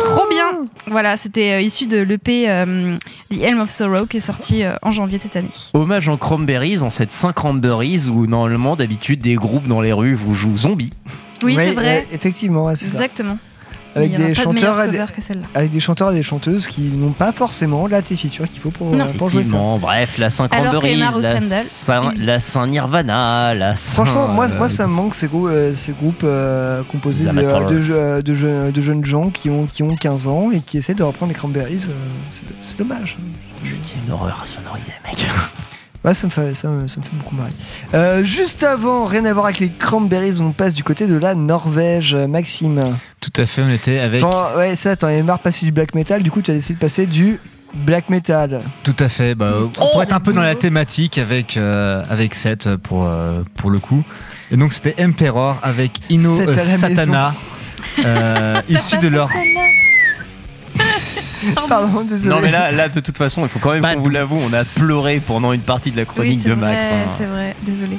trop bien. Voilà, c'était euh, issu de l'EP euh, The Helm of Sorrow qui est sorti euh, en janvier de cette année. Hommage en Cranberries, en cette 5 Cranberries où normalement d'habitude des groupes dans les rues vous jouent zombies. Oui, Ouais, c'est vrai. ouais, effectivement, ouais, c'est ça. Avec des de chanteurs des, avec des chanteurs et des chanteuses qui n'ont pas forcément la tessiture qu'il faut pour, euh, pour jouer ça. Bref, la Saint Cranberries, la Saint, oui. la Saint Nirvana, la Saint. Franchement, moi, euh, moi ça me manque ces, grou- euh, ces groupes euh, composés de, de, je- de je- de jeunes gens qui ont, qui ont 15 ans et qui essaient de reprendre les Cranberries. euh, c'est dommage. C'est une horreur sonorisée, mec. Ouais, ça me fait, ça, me- ça me fait beaucoup marrer. Euh, juste avant, rien à voir avec les Cranberries, on passe du côté de la Norvège. Maxime. Tout à fait, on était avec. Ouais, ça, t'en avais marre de passer du black metal, du coup, tu as décidé de passer du black metal. Tout à fait. Bah, pour être un peu dans la thématique avec, euh, avec Seth pour, euh, pour le coup. Et donc c'était Emperor avec Ino euh, Satana, euh, [laughs] issu de leur. [laughs] [laughs] Pardon, désolé. Non mais là, là de toute façon, il faut quand même qu'on vous l'avoue, on a pleuré pendant une partie de la chronique de Max. hein. c'est vrai, désolé.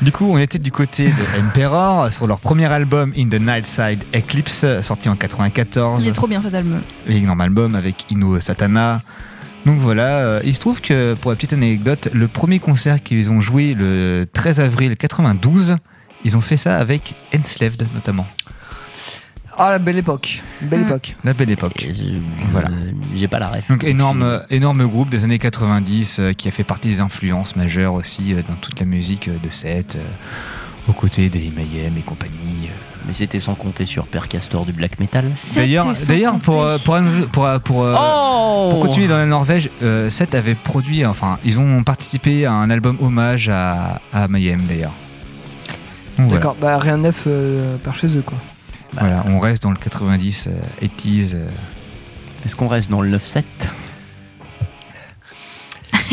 Du coup, on était du côté de [laughs] Emperor sur leur premier album In the Nightside Eclipse, sorti en 94. Il est trop bien cet album. énorme album avec Ino Satana. Donc voilà, euh, il se trouve que pour la petite anecdote, le premier concert qu'ils ont joué le 13 avril 92, ils ont fait ça avec Enslaved notamment. Ah, la belle époque. Belle Mm. époque. La belle époque. Voilà. Euh, J'ai pas la ref. Donc énorme, énorme groupe des années 90 euh, qui a fait partie des influences majeures aussi euh, dans toute la musique euh, de Seth, euh, aux côtés des Mayhem et compagnie. euh. Mais c'était sans compter sur Per Castor du black metal. D'ailleurs, d'ailleurs pour, euh, pour, pour, euh, pour, euh, Oh pour continuer dans la Norvège, euh, Seth avait produit, enfin, ils ont participé à un album hommage à, à Mayhem d'ailleurs. Donc, voilà. D'accord, bah rien de neuf euh, par chez eux, quoi. Voilà, on reste dans le 90, euh, 80s. euh. Est-ce qu'on reste dans le 9-7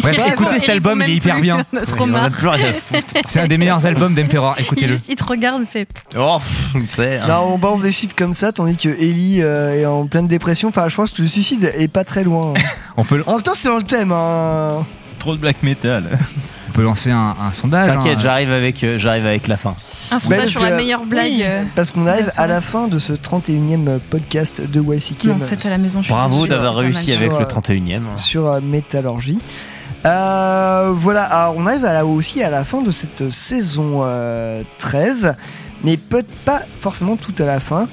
Bref, Ouais, écoutez ouais. cet album, il est hyper bien. [laughs] On a trop On a marre. plus rien à foutre. [laughs] C'est un des meilleurs albums d'Emperor, Il, écoutez-le. juste, il te regarde, il fait. Oh, pff, tu sais, hein. Non, on balance des chiffres comme ça, tandis que Ellie euh, est en pleine dépression. Enfin, je pense que le suicide est pas très loin. [laughs] On peut, en même temps, c'est dans le thème. Hein. Trop de black metal. on peut lancer un, un sondage. T'inquiète, hein. j'arrive avec, euh, j'arrive avec la fin. Un sondage parce sur que- la meilleure blague. oui, euh, Parce qu'on arrive à la fin de ce 31e podcast de YCK Non, c'est à la maison. je suis Bravo d'avoir réussi avec Sur, le euh, 31 e sur euh, Métallurgie. Euh, voilà, alors on arrive à la- aussi à la fin de cette saison euh, 13, mais peut pas forcément tout à la fin.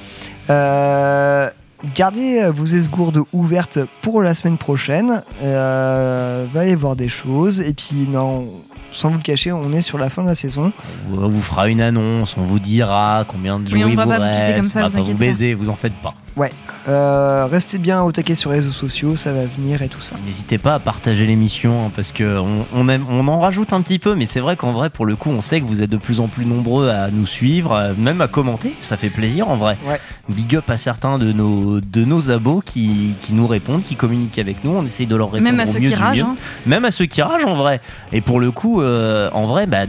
Euh, gardez euh, vos esgourdes ouvertes pour la semaine prochaine. Euh, va y voir des choses. Et puis, non, sans vous le cacher, on est sur la fin de la saison. On vous fera une annonce, on vous dira combien de Oui, va vous pas vous quitter reste, comme ça, on va vous pas vous baiser, vous en faites pas. Ouais. Euh, restez bien au taquet sur les réseaux sociaux, ça va venir et tout ça. N'hésitez pas à partager l'émission hein, parce que on, on aime- on en rajoute un petit peu, mais c'est vrai qu'en vrai, pour le coup, on sait que vous êtes de plus en plus nombreux à nous suivre, euh, même à commenter. Ça fait plaisir en vrai. Ouais. Big up à certains de nos de nos abos qui, qui nous répondent, qui communiquent avec nous. On essaye de leur répondre Même à au ceux mieux qui du ragent, mieux. hein. Même à ceux qui ragent en vrai. Et pour le coup, euh, en vrai, bah,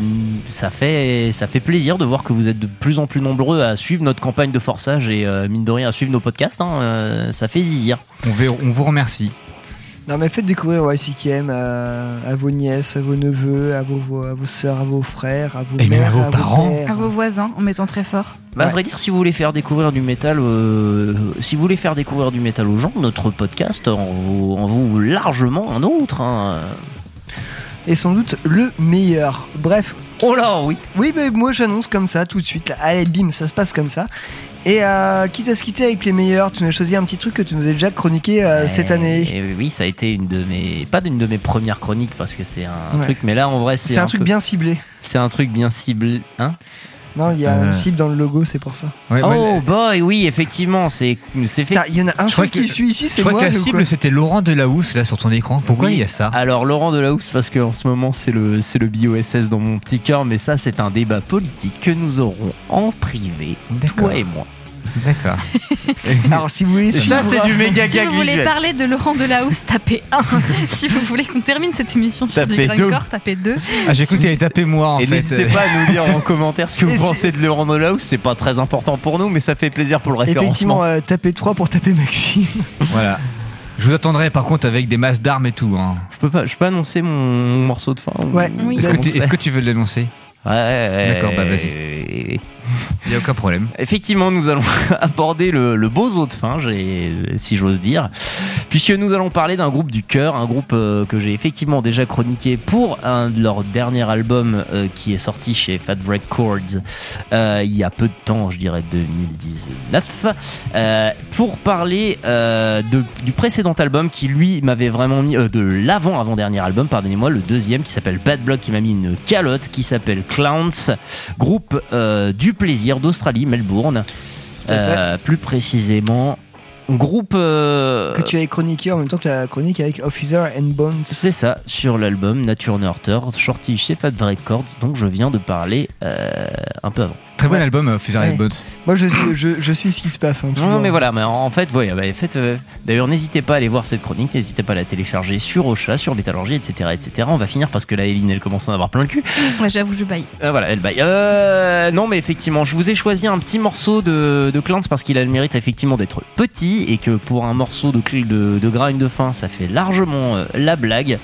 ça fait ça fait plaisir de voir que vous êtes de plus en plus nombreux à suivre notre campagne de forçage et euh, mine de rien à suivre nos podcasts. Hein, euh, ça fait zizir. On, ver- on vous remercie. Non mais faites découvrir YCKM à, à vos nièces, à vos neveux, à vos, à vos sœurs, à vos frères, à vos Et même mères, à vos parents. À vos voisins, en mettant très fort. Bah, à vrai dire, si vous voulez faire découvrir du métal, euh, si vous voulez faire découvrir du métal aux gens, notre podcast en vaut, en vaut largement un autre. hein. Et sans doute le meilleur. Bref. Oh là, oui. Oui, mais moi j'annonce comme ça tout de suite. là. Allez, bim, ça se passe comme ça. Et euh, quitte à se quitter avec les meilleurs, tu nous as choisi un petit truc que tu nous as déjà chroniqué euh, cette année. Et oui, ça a été une de mes, pas d'une de mes premières chroniques parce que c'est un Ouais. truc, mais là en vrai c'est C'est un truc peu- bien ciblé. C'est un truc bien ciblé, hein Non, il y a Euh. un cible dans le logo, c'est pour ça. Oh boy, oui, effectivement, c'est c'est fait. Il y en a un Je crois seul qui que- suit ici, Je c'est crois moi. que la cible c'était Laurent Delahousse là sur ton écran. Pourquoi Oui. il y a ça Alors Laurent Delahousse parce qu'en ce moment c'est le c'est le BOSS dans mon petit cœur, mais ça c'est un débat politique que nous aurons en privé, toi et moi. D'accord. [laughs] Alors si vous voulez Ça suivre- c'est du méga Si gag vous voulez visuel. parler de Laurent Delahousse, tapez 1. [laughs] si vous voulez qu'on termine cette émission sur du Tapez deux. grindcore, tapez 2. Ah, j'ai cru que t'allais taper moi en Et fait. n'hésitez pas à nous dire en [laughs] commentaire ce que Et vous pensez de Laurent Delahousse, c'est pas très important pour nous, mais ça fait plaisir pour le référencement. Effectivement, euh, tapez 3 pour taper Maxime. Voilà. Je vous attendrai par contre avec des masses d'armes et tout. hein. Je peux pas, je peux annoncer mon, mon morceau de fin ou- Ouais. Oui. Est-ce que, tu- est-ce que tu veux l'annoncer Ouais, ouais, D'accord, bah, vas-y. Il n'y a aucun problème. Effectivement, nous allons [laughs] aborder le, le bozo de fin, si j'ose dire, puisque nous allons parler d'un groupe du cœur, un groupe euh, que j'ai effectivement déjà chroniqué pour un de leurs derniers albums euh, qui est sorti chez Fat Records euh, il y a peu de temps, je dirais 2019, euh, pour parler du précédent album qui lui m'avait vraiment mis, de l'avant-avant-dernier album, pardonnez-moi, le deuxième qui s'appelle Bad Blood qui m'a mis une calotte qui s'appelle Clowns, groupe du plaisir d'Australie, Melbourne. Euh, plus précisément, groupe. euh, Que tu avais chroniqué en même temps que la chronique avec Officer and Bones. C'est ça, sur l'album Nature Nurture, sorti chez Fat Records, dont je viens de parler euh, un peu avant. Très bon Ouais. album, euh, Fuser Ouais. Moi je suis, je, je suis ce qui se passe. hein, Non, toujours. mais voilà, mais en fait, ouais, bah, faites, euh, d'ailleurs, n'hésitez pas à aller voir cette chronique, n'hésitez pas à la télécharger sur Ocha, sur Métallurgie, etc., etc. On va finir parce que là, Eline, elle commence à en avoir plein le cul. Ouais, j'avoue, je baille. Euh, voilà, elle baille. Euh, non, mais effectivement, je vous ai choisi un petit morceau de, de Clance parce qu'il a le mérite effectivement d'être petit et que pour un morceau de, de, de grind de fin, ça fait largement euh, la blague.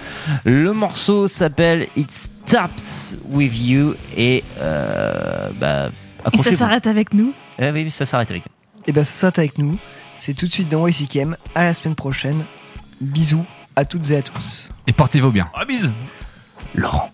Le morceau s'appelle It Stops With You et euh, bah, et eh ça s'arrête avec nous eh Oui, ça s'arrête avec nous. Et bien, ça s'arrête avec nous. C'est tout de suite dans YCKM. À la semaine prochaine. Bisous à toutes et à tous. Et portez-vous bien. Ah, bisous. Laurent.